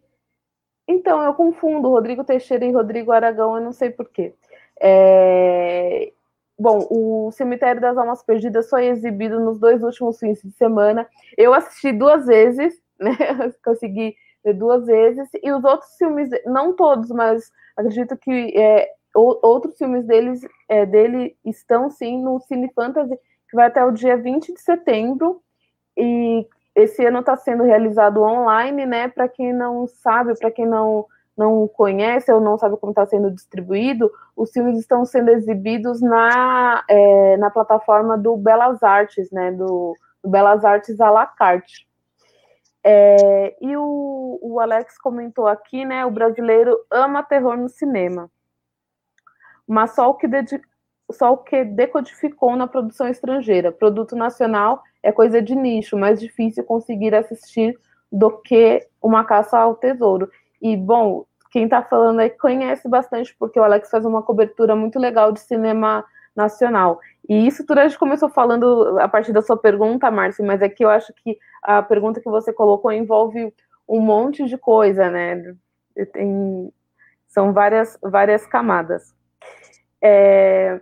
Então, eu confundo Rodrigo Teixeira e Rodrigo Aragão, eu não sei porquê. É... Bom, o Cemitério das Almas Perdidas foi exibido nos dois últimos fins de semana. Eu assisti duas vezes, né? Consegui ver duas vezes. E os outros filmes, não todos, mas acredito que é, outros filmes deles, é, dele estão sim no Cine Fantasy, que vai até o dia 20 de setembro. E esse ano está sendo realizado online, né? Para quem não sabe, para quem não não conhece ou não sabe como está sendo distribuído, os filmes estão sendo exibidos na, é, na plataforma do Belas Artes, né, do, do Belas Artes à la carte. É, e o, o, Alex comentou aqui, né, o brasileiro ama terror no cinema, mas só o que, só o que decodificou na produção estrangeira. Produto nacional é coisa de nicho, mais difícil conseguir assistir do que uma caça ao tesouro. E, bom, quem está falando aí conhece bastante, porque o Alex faz uma cobertura muito legal de cinema nacional. E isso tudo a gente começou falando a partir da sua pergunta, Márcia, mas é que eu acho que a pergunta que você colocou envolve um monte de coisa, né? Tem, são várias, várias camadas. É,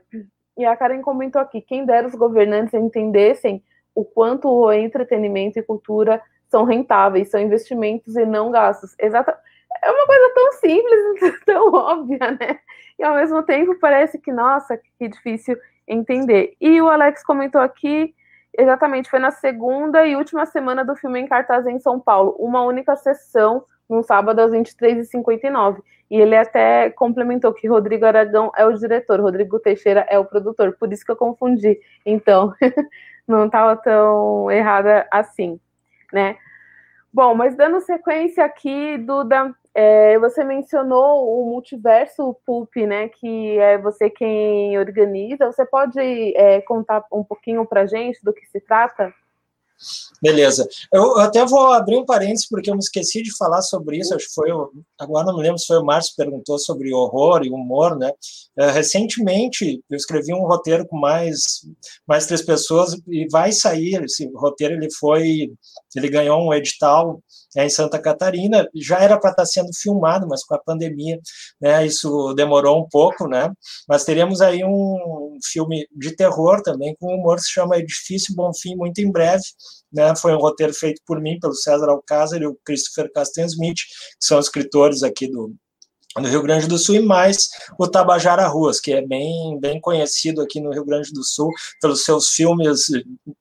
e a Karen comentou aqui: quem dera os governantes entendessem o quanto o entretenimento e cultura são rentáveis, são investimentos e não gastos. Exatamente é uma coisa tão simples, tão óbvia, né? E ao mesmo tempo parece que, nossa, que difícil entender. E o Alex comentou aqui, exatamente, foi na segunda e última semana do filme em cartaz em São Paulo, uma única sessão, no sábado às 23h59. E ele até complementou que Rodrigo Aragão é o diretor, Rodrigo Teixeira é o produtor, por isso que eu confundi. Então, não estava tão errada assim, né? Bom, mas dando sequência aqui, Duda, é, você mencionou o multiverso Pulp, né? Que é você quem organiza. Você pode é, contar um pouquinho para gente do que se trata? Beleza. Eu até vou abrir um parênteses, porque eu me esqueci de falar sobre isso. Acho que foi. Agora não me lembro se foi o Márcio que perguntou sobre horror e humor, né? É, recentemente, eu escrevi um roteiro com mais, mais três pessoas e vai sair. Esse roteiro ele foi. Ele ganhou um edital é, em Santa Catarina, já era para estar tá sendo filmado, mas com a pandemia, né, isso demorou um pouco, né, mas teremos aí um filme de terror também, com humor, se chama Edifício Bom Fim, muito em breve, né, foi um roteiro feito por mim, pelo César Alcázar e o Christopher Casten Smith, que são escritores aqui do, no Rio Grande do Sul, e mais o Tabajara Ruas, que é bem, bem conhecido aqui no Rio Grande do Sul pelos seus filmes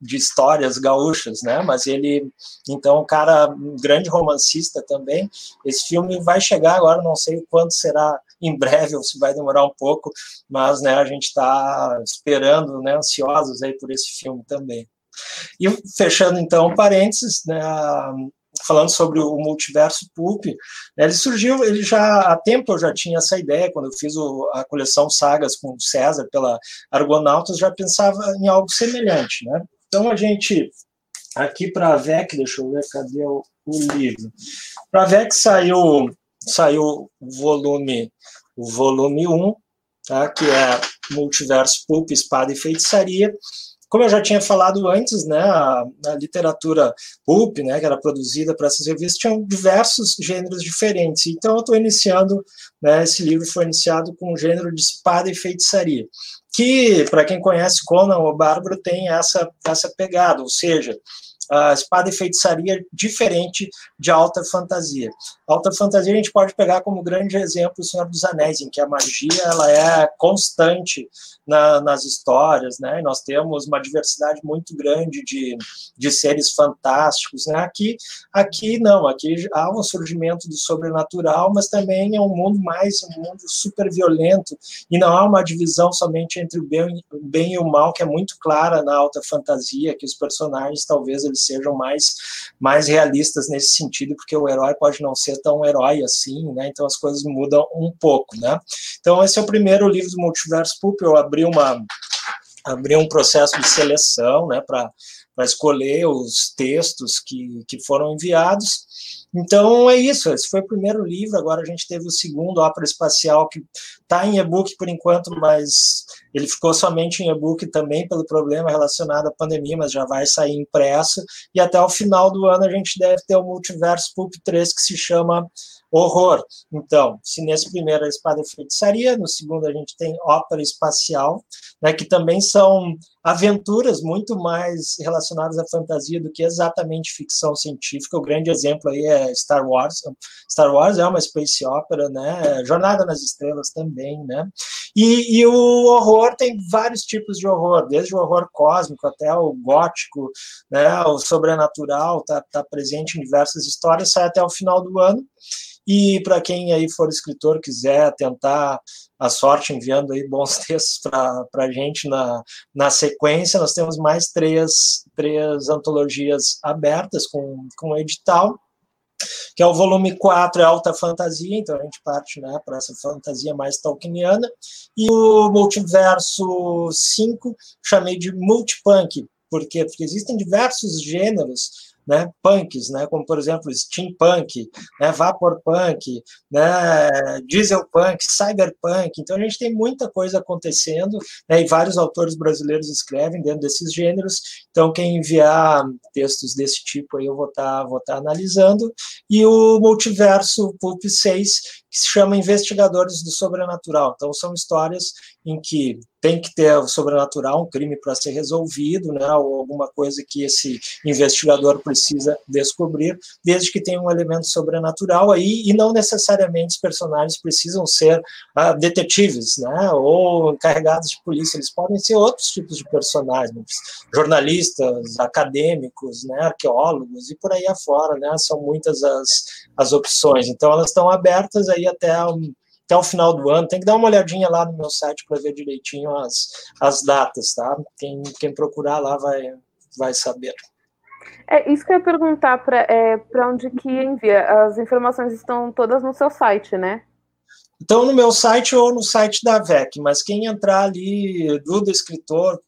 de histórias gaúchas, né? Mas ele, então, um cara, um grande romancista também. Esse filme vai chegar agora, não sei quando será em breve ou se vai demorar um pouco, mas né, a gente está esperando, né, ansiosos aí por esse filme também. E fechando então parênteses, né, falando sobre o multiverso Pulp, né, ele surgiu, ele já há tempo eu já tinha essa ideia, quando eu fiz o, a coleção Sagas com o César pela Argonautas, já pensava em algo semelhante, né? Então a gente aqui para a VEC, deixa eu ver cadê o, o livro. Para a VEC saiu saiu o volume o volume 1, tá, que é Multiverso Pulp, Espada e Feitiçaria, como eu já tinha falado antes, né, a, a literatura pulp, né, que era produzida para essas revistas, tinham diversos gêneros diferentes. Então, eu estou iniciando, né, esse livro foi iniciado com o gênero de espada e feitiçaria, que, para quem conhece Conan ou Bárbaro, tem essa, essa pegada, ou seja, a espada e feitiçaria diferente de alta fantasia. alta fantasia a gente pode pegar como grande exemplo o Senhor dos Anéis, em que a magia ela é constante na, nas histórias, né? nós temos uma diversidade muito grande de, de seres fantásticos, né? Aqui, aqui não, aqui há um surgimento do sobrenatural, mas também é um mundo mais um mundo super violento e não há uma divisão somente entre o bem, o bem e o mal que é muito clara na alta fantasia, que os personagens talvez eles sejam mais mais realistas nesse sentido, porque o herói pode não ser tão herói assim, né? Então as coisas mudam um pouco, né? Então esse é o primeiro livro do Multiverso Pulp, eu abri uma abriu um processo de seleção, né, para escolher os textos que, que foram enviados. Então é isso, esse foi o primeiro livro, agora a gente teve o segundo, Ópera Espacial, que está em e-book por enquanto, mas ele ficou somente em e-book também pelo problema relacionado à pandemia, mas já vai sair impresso, e até o final do ano a gente deve ter o Multiverso Pulp 3, que se chama horror. Então, se nesse primeiro é espada e feitiçaria, no segundo a gente tem ópera espacial, né, que também são aventuras muito mais relacionadas à fantasia do que exatamente ficção científica. O grande exemplo aí é Star Wars. Star Wars é uma space opera, né? Jornada nas Estrelas também, né? E, e o horror tem vários tipos de horror, desde o horror cósmico até o gótico, né? O sobrenatural está tá presente em diversas histórias, sai até o final do ano. E para quem aí for escritor, quiser tentar a sorte enviando aí bons textos para a gente na, na sequência, nós temos mais três, três antologias abertas com, com edital, que é o volume 4, é alta fantasia, então a gente parte né, para essa fantasia mais tolkieniana, e o multiverso 5, chamei de multipunk, por quê? Porque existem diversos gêneros né, punks, né, como por exemplo steampunk, né, vaporpunk, né, dieselpunk, cyberpunk. Então a gente tem muita coisa acontecendo né, e vários autores brasileiros escrevem dentro desses gêneros. Então quem enviar textos desse tipo aí eu vou estar tá, vou tá analisando. E o Multiverso Pulp 6, que se chama Investigadores do Sobrenatural. Então são histórias em que tem que ter o sobrenatural, um crime para ser resolvido, né, ou alguma coisa que esse investigador precisa descobrir, desde que tenha um elemento sobrenatural aí, e não necessariamente os personagens precisam ser uh, detetives, né, ou encarregados de polícia, eles podem ser outros tipos de personagens, jornalistas, acadêmicos, né, arqueólogos e por aí afora, né, são muitas as, as opções, então elas estão abertas aí até um, até o final do ano. Tem que dar uma olhadinha lá no meu site para ver direitinho as, as datas, tá? Quem, quem procurar lá vai, vai saber. É isso que eu ia perguntar para é, onde que envia. As informações estão todas no seu site, né? Então, no meu site ou no site da VEC, mas quem entrar ali, do escritor,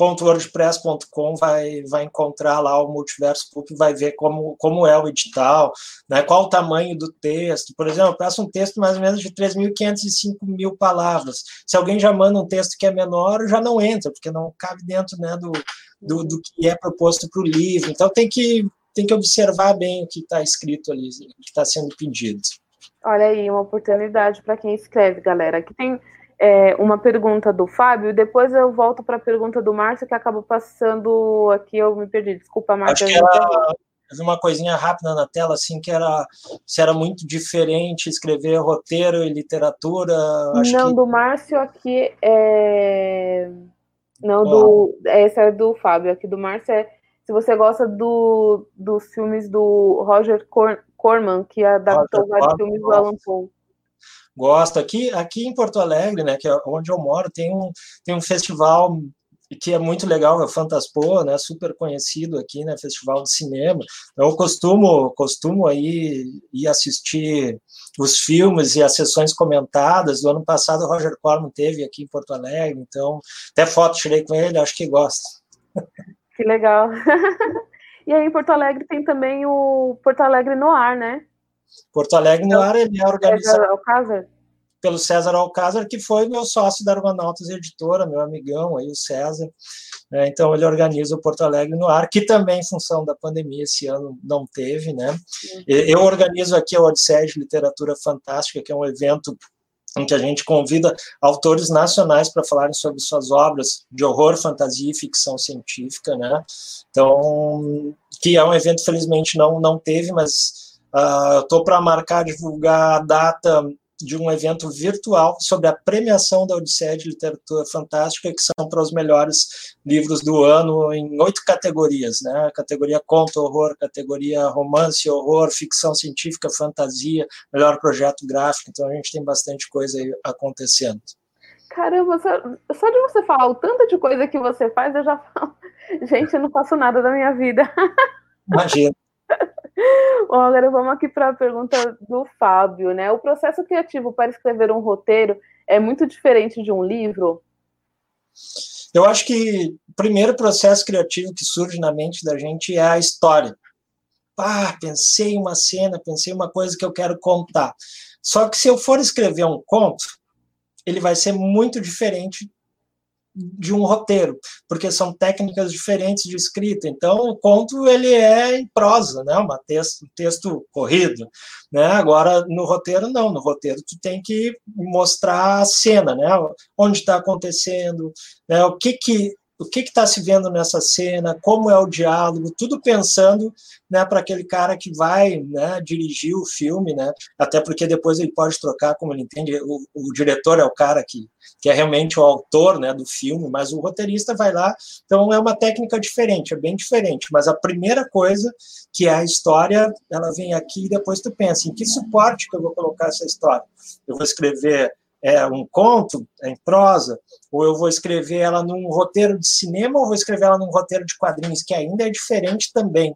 wordpress.com vai, vai encontrar lá o multiverso público, vai ver como, como é o edital, né, qual o tamanho do texto. Por exemplo, eu peço um texto mais ou menos de 3.505 mil palavras. Se alguém já manda um texto que é menor, já não entra, porque não cabe dentro né, do, do, do que é proposto para o livro. Então tem que, tem que observar bem o que está escrito ali, o que está sendo pedido. Olha aí, uma oportunidade para quem escreve, galera. Aqui tem é, uma pergunta do Fábio, e depois eu volto para a pergunta do Márcio, que acabou passando aqui, eu me perdi. Desculpa, Márcio. Acho que era uma coisinha rápida na tela, assim, que era se era muito diferente escrever roteiro e literatura. Não, que... do Márcio aqui é. Não, do. Esse é do Fábio. Aqui do Márcio é se você gosta do, dos filmes do Roger Corman, que adaptou vários filmes do Alan Poe gosto. Aqui, aqui em Porto Alegre, né, que é onde eu moro, tem um, tem um festival que é muito legal, é o Fantaspo, né, super conhecido aqui, né, festival de cinema. Então, eu costumo, costumo aí ir assistir os filmes e as sessões comentadas. Do ano passado, o Roger Corman teve aqui em Porto Alegre, então até foto tirei com ele, acho que gosta. Que legal. e aí em Porto Alegre tem também o Porto Alegre no ar, né? Porto Alegre no ar, ele é organizado pelo César Alcázar, que foi meu sócio da Argonautas Editora, meu amigão aí, o César. É, então, ele organiza o Porto Alegre no ar, que também, em função da pandemia, esse ano não teve, né? Eu organizo aqui a Odisseia de Literatura Fantástica, que é um evento em que a gente convida autores nacionais para falarem sobre suas obras de horror, fantasia e ficção científica, né? Então, que é um evento, felizmente, não, não teve, mas Uh, Estou para marcar, divulgar a data de um evento virtual sobre a premiação da Odisseia de Literatura Fantástica, que são para os melhores livros do ano em oito categorias, né? Categoria conto, horror, categoria romance, horror, ficção científica, fantasia, melhor projeto gráfico. Então a gente tem bastante coisa aí acontecendo. Caramba, só, só de você falar o tanto de coisa que você faz, eu já falo. Gente, eu não faço nada da minha vida. Imagina. Bom, agora vamos aqui para a pergunta do Fábio, né? O processo criativo para escrever um roteiro é muito diferente de um livro? Eu acho que o primeiro processo criativo que surge na mente da gente é a história. Ah, pensei uma cena, pensei uma coisa que eu quero contar. Só que se eu for escrever um conto, ele vai ser muito diferente de um roteiro, porque são técnicas diferentes de escrita. Então, o conto ele é em prosa, né? Uma texto, um texto corrido, né? Agora no roteiro não, no roteiro tu tem que mostrar a cena, né? Onde está acontecendo, né? O que que o que está se vendo nessa cena, como é o diálogo, tudo pensando né, para aquele cara que vai né, dirigir o filme, né, até porque depois ele pode trocar como ele entende, o, o, diretor é o cara que, que é realmente o autor né, do filme, mas o roteirista vai lá, então é uma técnica diferente, é bem diferente, mas a primeira coisa que é a história, ela vem aqui e depois tu pensa, em que suporte que eu vou colocar essa história? Eu vou escrever é, um conto em prosa, ou eu vou escrever ela num roteiro de cinema, ou vou escrever ela num roteiro de quadrinhos, que ainda é diferente também.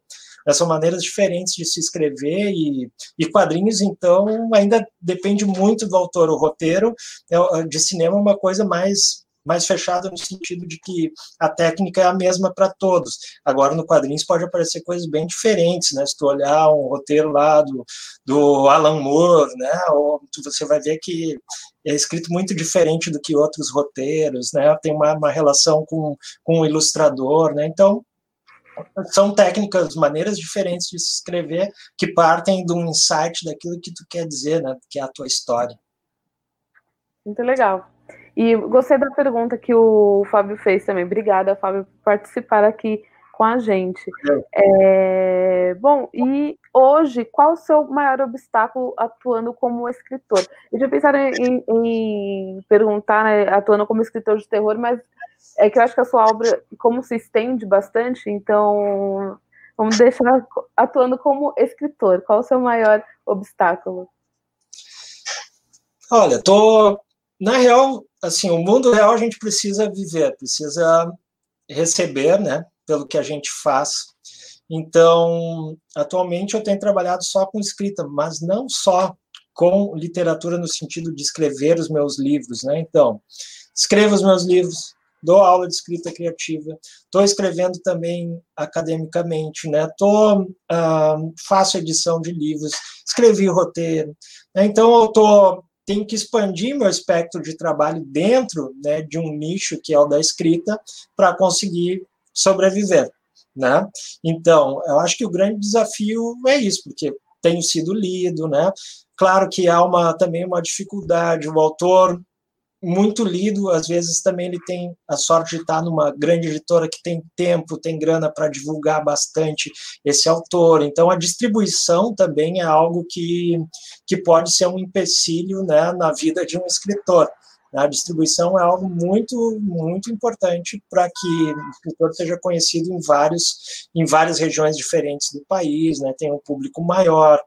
São maneiras diferentes de se escrever, e, e quadrinhos, então, ainda depende muito do autor. O roteiro é, de cinema é uma coisa mais mais fechada no sentido de que a técnica é a mesma para todos. Agora, no quadrinhos pode aparecer coisas bem diferentes, né? Se tu olhar um roteiro lá do, do Alan Moore, né? Ou você vai ver que é escrito muito diferente do que outros roteiros, né? Tem uma, uma relação com, com o ilustrador, né? Então, são técnicas, maneiras diferentes de se escrever que partem de um insight daquilo que tu quer dizer, né? Que é a tua história. Muito legal. E gostei da pergunta que o Fábio fez também. Obrigada, Fábio, por participar aqui com a gente. É, bom, e hoje, qual o seu maior obstáculo atuando como escritor? Eu já pensaram em, em perguntar, né, atuando como escritor de terror, mas é que eu acho que a sua obra, como se estende bastante, então vamos deixar atuando como escritor. Qual o seu maior obstáculo? Olha, tô na real, assim, o mundo real a gente precisa viver, precisa receber, né? pelo que a gente faz. Então, atualmente eu tenho trabalhado só com escrita, mas não só com literatura no sentido de escrever os meus livros, né? Então, escrevo os meus livros, dou aula de escrita criativa, estou escrevendo também academicamente, né? Tô, uh, faço edição de livros, escrevi roteiro, né? então eu tô tenho que expandir meu espectro de trabalho dentro né, de um nicho que é o da escrita para conseguir sobreviver, né? Então, eu acho que o grande desafio é isso, porque tenho sido lido, né? Claro que há uma também uma dificuldade, o autor muito lido, às vezes também ele tem a sorte de estar numa grande editora que tem tempo, tem grana para divulgar bastante esse autor. Então a distribuição também é algo que, que pode ser um empecilho né, na vida de um escritor. A distribuição é algo muito, muito importante para que o escritor seja conhecido em, vários, em várias regiões diferentes do país, né, tenha um público maior.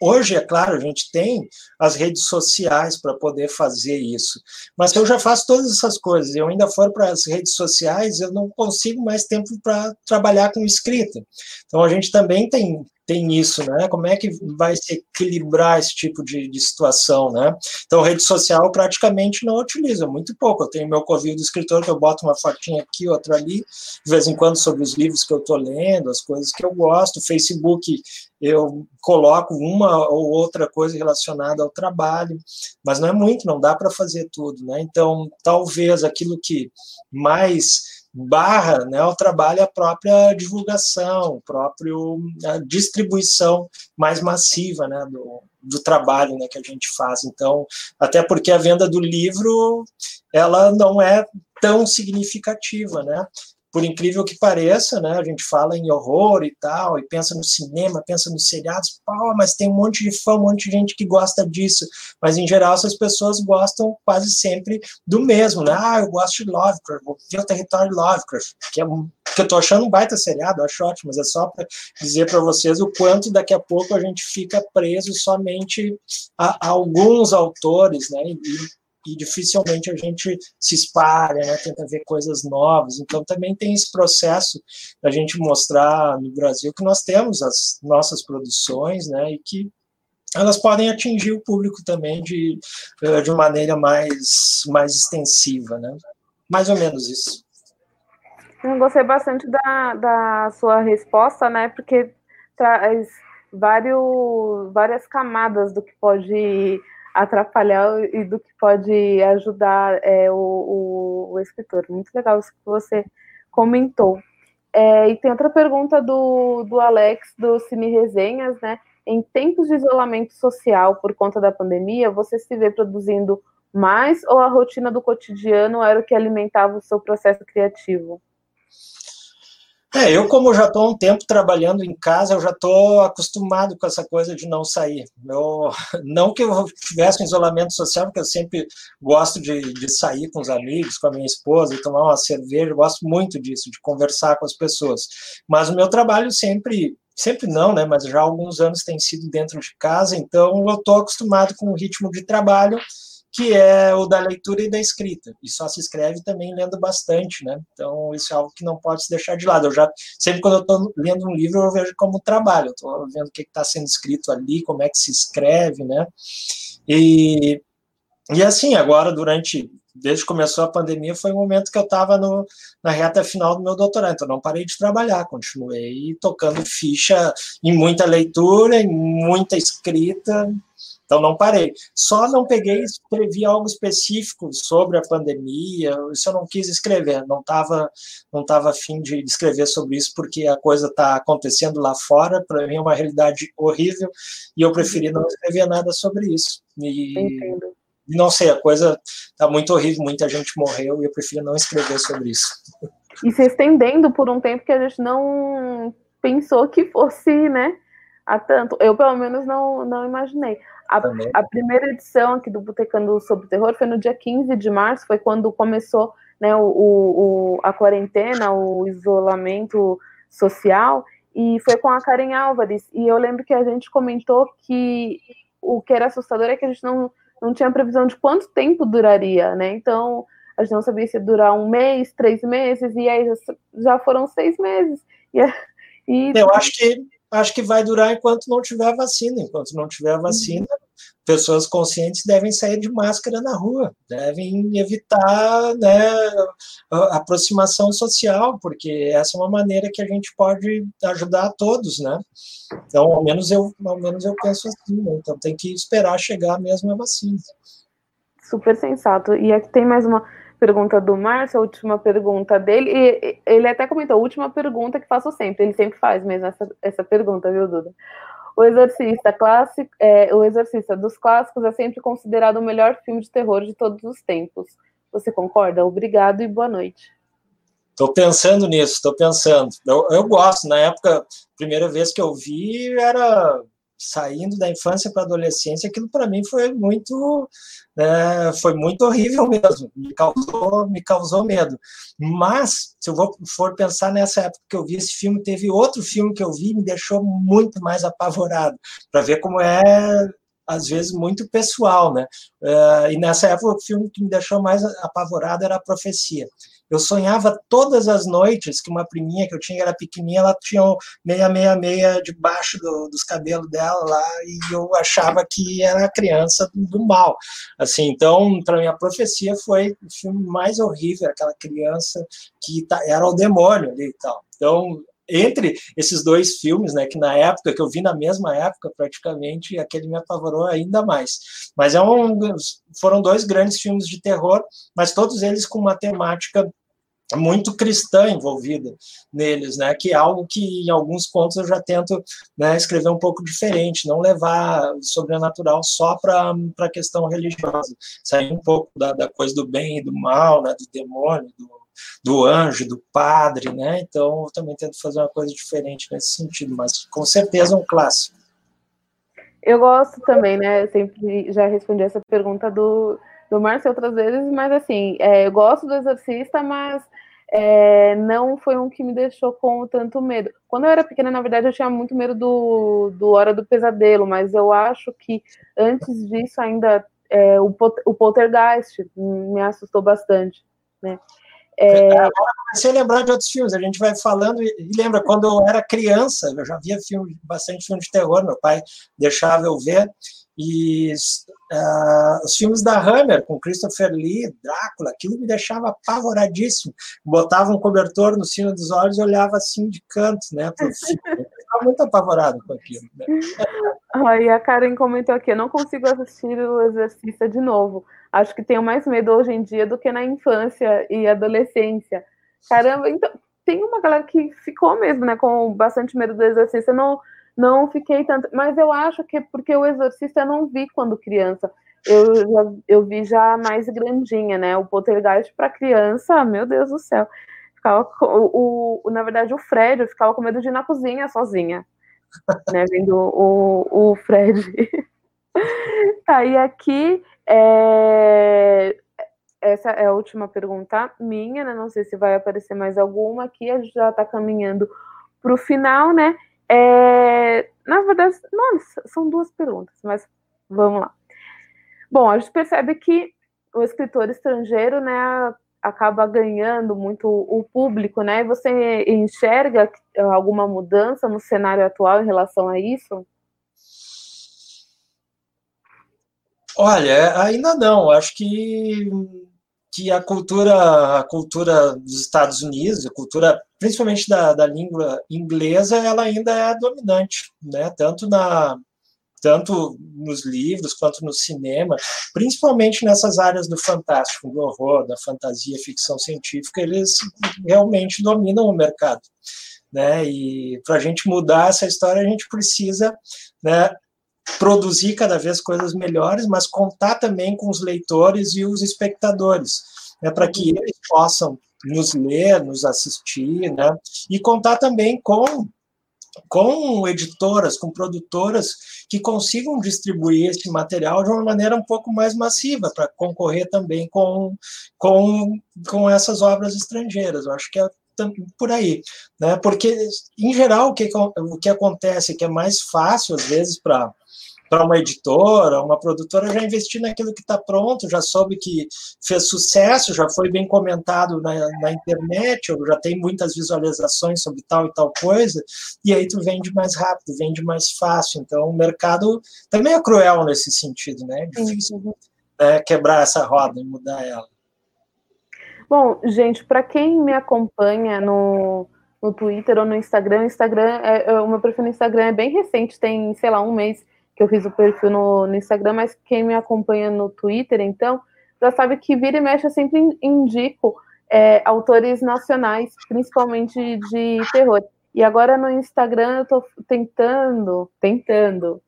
Hoje, é claro, a gente tem as redes sociais para poder fazer isso, mas se eu já faço todas essas coisas e eu ainda for para as redes sociais, eu não consigo mais tempo para trabalhar com escrita. Então, a gente também tem tem isso, né? Como é que vai se equilibrar esse tipo de, de situação, né? Então, rede social praticamente não utilizo, muito pouco. Eu tenho meu covil do escritor que eu boto uma fotinha aqui, outra ali, de vez em quando sobre os livros que eu estou lendo, as coisas que eu gosto. Facebook eu coloco uma ou outra coisa relacionada ao trabalho, mas não é muito, não dá para fazer tudo, né? Então, talvez aquilo que mais barra né, o trabalho a própria divulgação, próprio a distribuição mais massiva né, do, do trabalho né, que a gente faz. Então, até porque a venda do livro ela não é tão significativa, né? Por incrível que pareça, né, a gente fala em horror e tal, e pensa no cinema, pensa nos seriados, pô, mas tem um monte de fã, um monte de gente que gosta disso, mas em geral essas pessoas gostam quase sempre do mesmo, né, ah, eu gosto de Lovecraft, vou ver o território de Lovecraft, que é que eu tô achando um baita seriado, acho ótimo, mas é só para dizer para vocês o quanto daqui a pouco a gente fica preso somente a, a alguns autores, né, e, e dificilmente a gente se espalha, né, tenta ver coisas novas. Então também tem esse processo da gente mostrar no Brasil que nós temos as nossas produções, né, e que elas podem atingir o público também de, eh, de maneira mais, mais extensiva, né? Mais ou menos isso. Eu gostei bastante da, da sua resposta, né? Porque traz vários, várias camadas do que pode atrapalhar e do que pode ajudar é, o, o, o, escritor. Muito legal isso que você comentou. É, e tem outra pergunta do, do Alex, do Cine Resenhas, né? Em tempos de isolamento social por conta da pandemia, você se vê produzindo mais ou a rotina do cotidiano era o que alimentava o seu processo criativo? É, eu como já estou um tempo trabalhando em casa, eu já estou acostumado com essa coisa de não sair. Eu, não que eu tivesse um isolamento social, porque eu sempre gosto de, de sair com os amigos, com a minha esposa, tomar uma cerveja, eu gosto muito disso, de conversar com as pessoas. Mas o meu trabalho sempre sempre não, né? Mas já há alguns anos tem sido dentro de casa, então eu estou acostumado com o ritmo de trabalho que é o da leitura e da escrita. E só se escreve também lendo bastante, né? Então, isso é algo que não pode se deixar de lado. Eu já, sempre quando eu estou lendo um livro, eu vejo como trabalho. Estou vendo o que está sendo escrito ali, como é que se escreve, né? E, e assim, agora, durante desde que começou a pandemia, foi o momento que eu estava na reta final do meu doutorado. Então, não parei de trabalhar, continuei tocando ficha em muita leitura, em muita escrita, então não parei. Só não peguei e escrevi algo específico sobre a pandemia. Isso eu não quis escrever. Não estava não tava afim de escrever sobre isso porque a coisa está acontecendo lá fora. Para mim é uma realidade horrível e eu preferi não escrever nada sobre isso. E, Entendo. não sei, a coisa está muito horrível. Muita gente morreu e eu prefiro não escrever sobre isso. E se estendendo por um tempo que a gente não pensou que fosse, né? Há tanto. Eu, pelo menos, não, não imaginei. A, a, primeira edição aqui do Botecando sobre Terror foi no dia 15 de março, foi quando começou né, o, o, a quarentena, o isolamento social, e foi com a Karen Álvares. E eu lembro que a gente comentou que o que era assustador é que a gente não, não tinha previsão de quanto tempo duraria, né? Então, a gente não sabia se ia durar um mês, três meses, e aí já, já foram seis meses. E, e... Eu acho que acho que vai durar enquanto não tiver vacina. Enquanto não tiver vacina, pessoas conscientes devem sair de máscara na rua, devem evitar né, aproximação social, porque essa é uma maneira que a gente pode ajudar a todos, né? Então, ao menos eu, ao menos eu penso assim, né? então tem que esperar chegar mesmo a vacina. Super sensato. E aqui tem mais uma pergunta do Márcio, a última pergunta dele, e ele até comentou, a última pergunta que faço sempre, ele sempre faz mesmo essa, essa pergunta, viu, Duda? O Exorcista clássico, é, o Exorcista dos clássicos é sempre considerado o melhor filme de terror de todos os tempos. Você concorda? Obrigado e boa noite. Estou pensando nisso, estou pensando. Eu, eu gosto. Na época, primeira vez que eu vi era saindo da infância para a adolescência, aquilo para mim foi muito, é, foi muito horrível mesmo, me causou, me causou medo. Mas, se eu for pensar nessa época que eu vi esse filme, teve outro filme que eu vi e me deixou muito mais apavorado, para ver como é às vezes muito pessoal, né? Uh, e nessa época o filme que me deixou mais apavorado era a Profecia. Eu sonhava todas as noites que uma priminha que eu tinha era pequenininha, ela tinha um meia, meia, meia debaixo do, dos cabelos dela lá, e eu achava que era a criança do mal. Assim, então, para mim, a profecia foi o filme mais horrível, aquela criança que tá, era o demônio ali e tal. Então, entre esses dois filmes, né, que na época, que eu vi na mesma época praticamente, aquele me apavorou ainda mais. Mas é um, foram dois grandes filmes de terror, mas todos eles com uma temática muito cristã envolvida neles, né? Que é algo que em alguns contos eu já tento né, escrever um pouco diferente, não levar o sobrenatural só para a questão religiosa, sair um pouco da, da coisa do bem e do mal, né? Do demônio, do, do anjo, do padre, né? Então, eu também tento fazer uma coisa diferente nesse sentido, mas com certeza um clássico. Eu gosto também, né? Eu sempre já respondi essa pergunta do, do Márcio outras vezes, mas assim, é, eu gosto do Exorcista, mas é, não foi um que me deixou com tanto medo. Quando eu era pequena, na verdade, eu tinha muito medo do, do Hora do Pesadelo, mas eu acho que antes disso ainda é, o, o Poltergeist me assustou bastante, né? É... Agora comecei a lembrar de outros filmes. A gente vai falando e, e, lembra quando eu era criança, eu já via filme, bastante filme de terror. Meu pai deixava eu ver e uh, os filmes da Hammer, com Christopher Lee, Drácula, aquilo me deixava apavoradíssimo. Botava um cobertor no cima dos olhos e olhava assim de canto, né? Pro filme. Eu ficava muito apavorado com aquilo. Né? A Karen comentou aqui, eu não consigo assistir o Exorcista de novo. Acho que tenho mais medo hoje em dia do que na infância e adolescência. Caramba, então tem uma galera que ficou mesmo, né, com bastante medo do Exorcista. Não, não fiquei tanto, mas eu acho que é porque o Exorcista eu não vi quando criança. Eu, já, eu vi já mais grandinha, né? O Poltergeist para criança, meu Deus do céu. Ficava o, o, na verdade, o Fred, eu ficava com medo de ir na cozinha sozinha, né? Vendo o, o Fred. tá, e aqui é, essa é a última pergunta minha, né? Não sei se vai aparecer mais alguma aqui, a gente já está caminhando para o final, né? É, na verdade, nossa, são duas perguntas, mas vamos lá. Bom, a gente percebe que o escritor estrangeiro, né, acaba ganhando muito o público, né? Você enxerga alguma mudança no cenário atual em relação a isso? Olha, ainda não. Acho que que a cultura, a cultura dos Estados Unidos, a cultura principalmente da, da língua inglesa, ela ainda é dominante, né? Tanto na tanto nos livros quanto no cinema, principalmente nessas áreas do fantástico, do horror, da fantasia, ficção científica, eles realmente dominam o mercado, né? E para a gente mudar essa história, a gente precisa, né, produzir cada vez coisas melhores, mas contar também com os leitores e os espectadores, né, para que uhum. eles possam nos ler, nos assistir, né, e contar também com com editoras, com produtoras que consigam distribuir esse material de uma maneira um pouco mais massiva, para concorrer também com, com, com essas obras estrangeiras. Eu acho que é por aí, né? Porque em geral o que o que acontece é que é mais fácil às vezes para para uma editora, uma produtora já investir naquilo que está pronto, já soube que fez sucesso, já foi bem comentado na, na, internet, ou já tem muitas visualizações sobre tal e tal coisa, e aí tu vende mais rápido, vende mais fácil. Então o mercado também é cruel nesse sentido, né? É difícil né, quebrar essa roda e mudar ela. Bom, gente, para quem me acompanha no, no Twitter ou no Instagram, Instagram é, é, o meu perfil no Instagram é bem recente, tem, sei lá, um mês que eu fiz o perfil no, no, Instagram, mas quem me acompanha no Twitter, então, já sabe que vira e mexe eu sempre indico é, autores nacionais, principalmente de terror. E agora no Instagram eu estou tentando, tentando,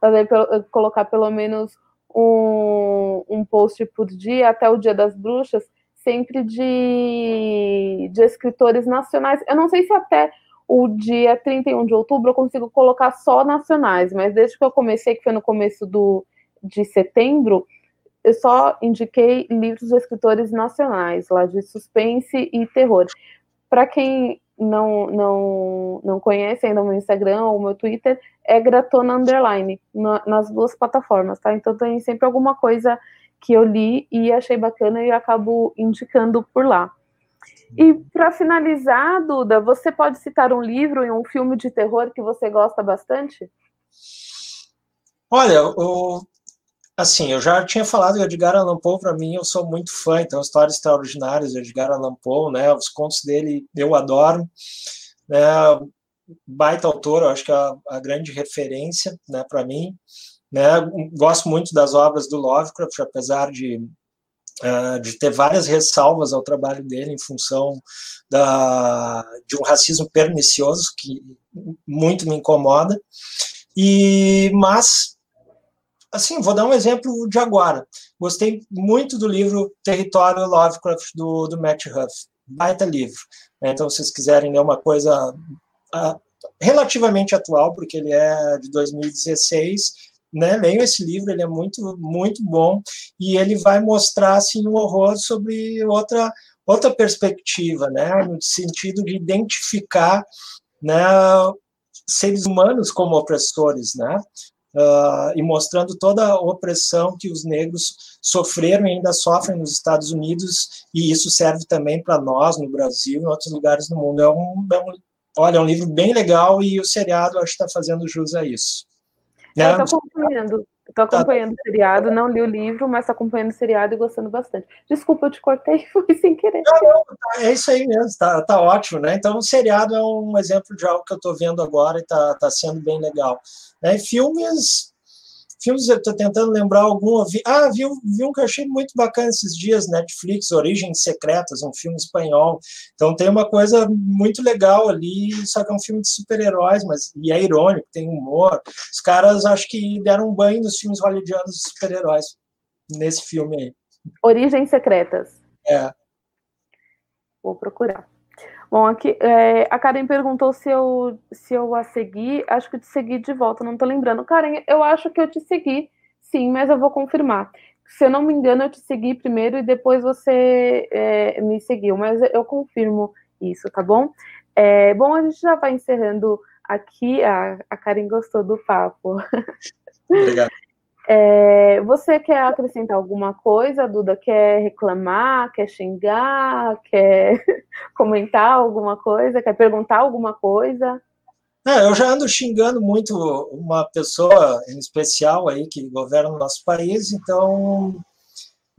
fazer, colocar pelo menos um, um post por dia até o Dia das Bruxas, sempre de, de escritores nacionais. Eu não sei se até o dia 31 de outubro eu consigo colocar só nacionais, mas desde que eu comecei, que foi no começo do, de setembro, eu só indiquei livros de escritores nacionais, lá de suspense e terror. Para quem não, não, não conhece ainda o meu Instagram ou o meu Twitter, é Gratona Underline, na, nas duas plataformas, tá? Então tem sempre alguma coisa que eu li e achei bacana e acabo indicando por lá. E para finalizar, Duda, você pode citar um livro e um filme de terror que você gosta bastante? Olha, o, assim, eu já tinha falado que Edgar Allan Poe, para mim, eu sou muito fã, então, histórias extraordinárias de Edgar Allan Poe, né, os contos dele eu adoro, né, baita autor, eu acho que é a, a grande referência, né, para mim, né, gosto muito das obras do Lovecraft, apesar de Uh, de ter várias ressalvas ao trabalho dele em função da, de um racismo pernicioso que muito me incomoda. E mas assim, vou dar um exemplo de agora. Gostei muito do livro Território Lovecraft do, do Matt Huff. Baita livro. Então, se vocês quiserem ler uma coisa uh, relativamente atual, porque ele é de 2016, né? Leiam esse livro, ele é muito muito bom e ele vai mostrar assim um horror sobre outra outra perspectiva, né? No sentido de identificar, né? Seres humanos como opressores, né? Uh, e mostrando toda a opressão que os negros sofreram e ainda sofrem nos Estados Unidos, e isso serve também para nós no Brasil e em outros lugares do mundo. É um, é um, olha, é um livro bem legal e o seriado acho que está fazendo jus a isso. Né? Eu estou acompanhando. Tô acompanhando tá. o seriado, não li o livro, mas tô acompanhando o seriado e gostando bastante. Desculpa, eu te cortei, foi sem querer. Não, não, tá, é isso aí mesmo, tá, tá ótimo, né? Então, o seriado é um exemplo de algo que eu tô vendo agora e tá, tá sendo bem legal. Né? Filmes, Filmes, eu estou tentando lembrar algum. Vi, ah, vi, vi um que eu achei muito bacana esses dias, Netflix, Origens Secretas, um filme espanhol. Então tem uma coisa muito legal ali, só que é um filme de super-heróis, mas e é irônico, tem humor. Os caras acho que deram um banho nos filmes hollywoodianos de super-heróis nesse filme aí. Origens Secretas. É. Vou procurar. Bom, aqui é, a Karen perguntou se eu, se eu a segui. Acho que eu te segui de volta, não tô lembrando. Karen, eu acho que eu te segui, sim, mas eu vou confirmar. Se eu não me engano, eu te segui primeiro e depois você é, me seguiu, mas eu confirmo isso, tá bom? É, bom, a gente já vai encerrando aqui. A, a Karen gostou do papo. Obrigado. É, você quer acrescentar alguma coisa, Duda? Quer reclamar? Quer xingar? Quer comentar alguma coisa? Quer perguntar alguma coisa? É, eu já ando xingando muito uma pessoa em especial aí que governa o nosso país, então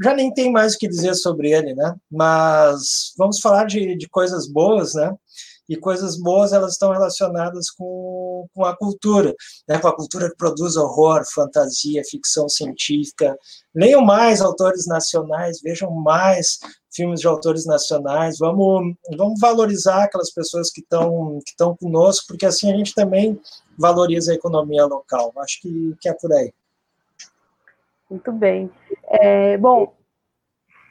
já nem tem mais o que dizer sobre ele, né? Mas vamos falar de, de coisas boas, né? E coisas boas elas estão relacionadas com, com a cultura, né? com a cultura que produz horror, fantasia, ficção científica. Leiam mais autores nacionais, vejam mais filmes de autores nacionais, vamos, vamos valorizar aquelas pessoas que estão que conosco, porque assim a gente também valoriza a economia local. Acho que, que é por aí. Muito bem. É, bom,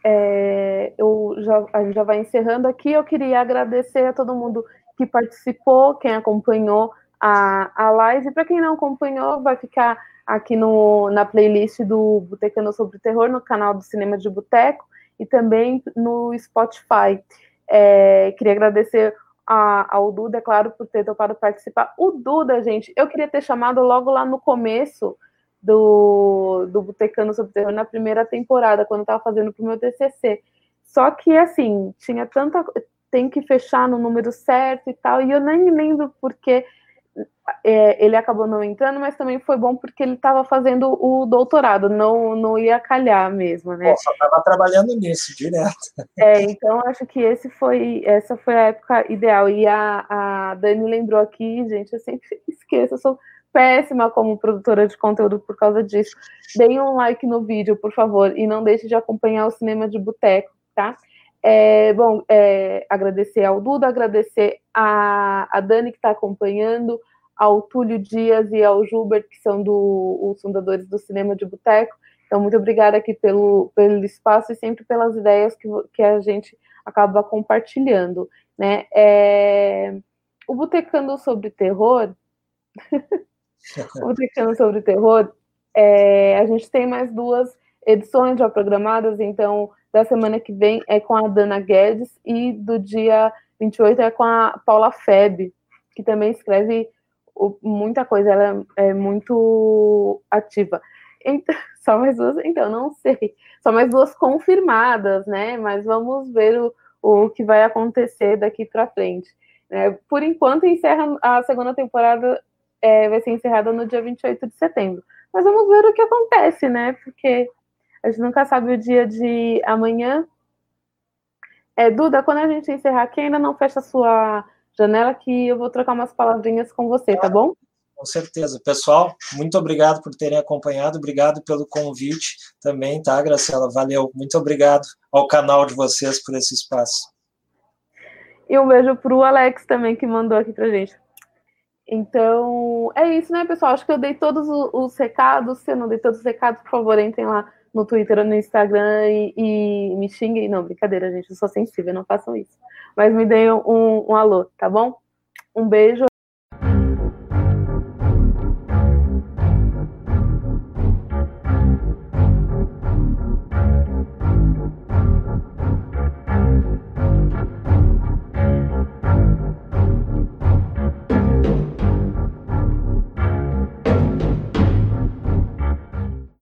é, eu já, a gente já vai encerrando aqui. Eu queria agradecer a todo mundo que participou, quem acompanhou a, a live. Para quem não acompanhou, vai ficar aqui no, na playlist do Botecano sobre Terror, no canal do Cinema de Boteco e também no Spotify. É, queria agradecer a, ao Duda, é claro, por ter topado participar. O Duda, gente, eu queria ter chamado logo lá no começo do, do Botecano Terror na primeira temporada, quando eu estava fazendo para o meu TCC. Só que, assim, tinha tanta. Tem que fechar no número certo e tal, e eu nem me lembro porque é, ele acabou não entrando, mas também foi bom porque ele estava fazendo o doutorado, não, não ia calhar mesmo, né? Só estava trabalhando nisso, direto. É, então acho que esse foi, essa foi a época ideal. E a, a Dani lembrou aqui, gente, eu sempre esqueço, eu sou péssima como produtora de conteúdo por causa disso. Deem um like no vídeo, por favor, e não deixe de acompanhar o Cinema de Boteco, tá? É, bom, é, agradecer ao Duda, agradecer a, a Dani que está acompanhando, ao Túlio Dias e ao Gilbert, que são do, os fundadores do Cinema de Boteco. Então, muito obrigada aqui pelo, pelo espaço e sempre pelas ideias que, que a gente acaba compartilhando. Né? É, o Botecando sobre Terror o Brincando sobre Terror, é, a gente tem mais duas edições já programadas, então da semana que vem é com a Dana Guedes e do dia 28 é com a Paula Feb, que também escreve muita coisa, ela é muito ativa. Então, só mais duas, então, não sei. Só mais duas confirmadas, né? Mas vamos ver o, o que vai acontecer daqui para frente. É, por enquanto, encerra a segunda temporada é, vai ser encerrada no dia 28 de setembro. Mas vamos ver o que acontece, né? Porque a gente nunca sabe o dia de amanhã. É, Duda, quando a gente encerrar aqui, ainda não fecha a sua janela, que eu vou trocar umas palavrinhas com você, tá bom? Com certeza. Pessoal, muito obrigado por terem acompanhado, obrigado pelo convite também, tá, Graciela? Valeu. Muito obrigado ao canal de vocês por esse espaço. E um beijo para o Alex também, que mandou aqui para gente. Então, é isso, né, pessoal? Acho que eu dei todos os recados. Se eu não dei todos os recados, por favor, entrem lá no Twitter ou no Instagram e, e me xinguem. Não, brincadeira, gente, eu sou sensível, não façam isso. Mas me deem um, um alô, tá bom? Um beijo.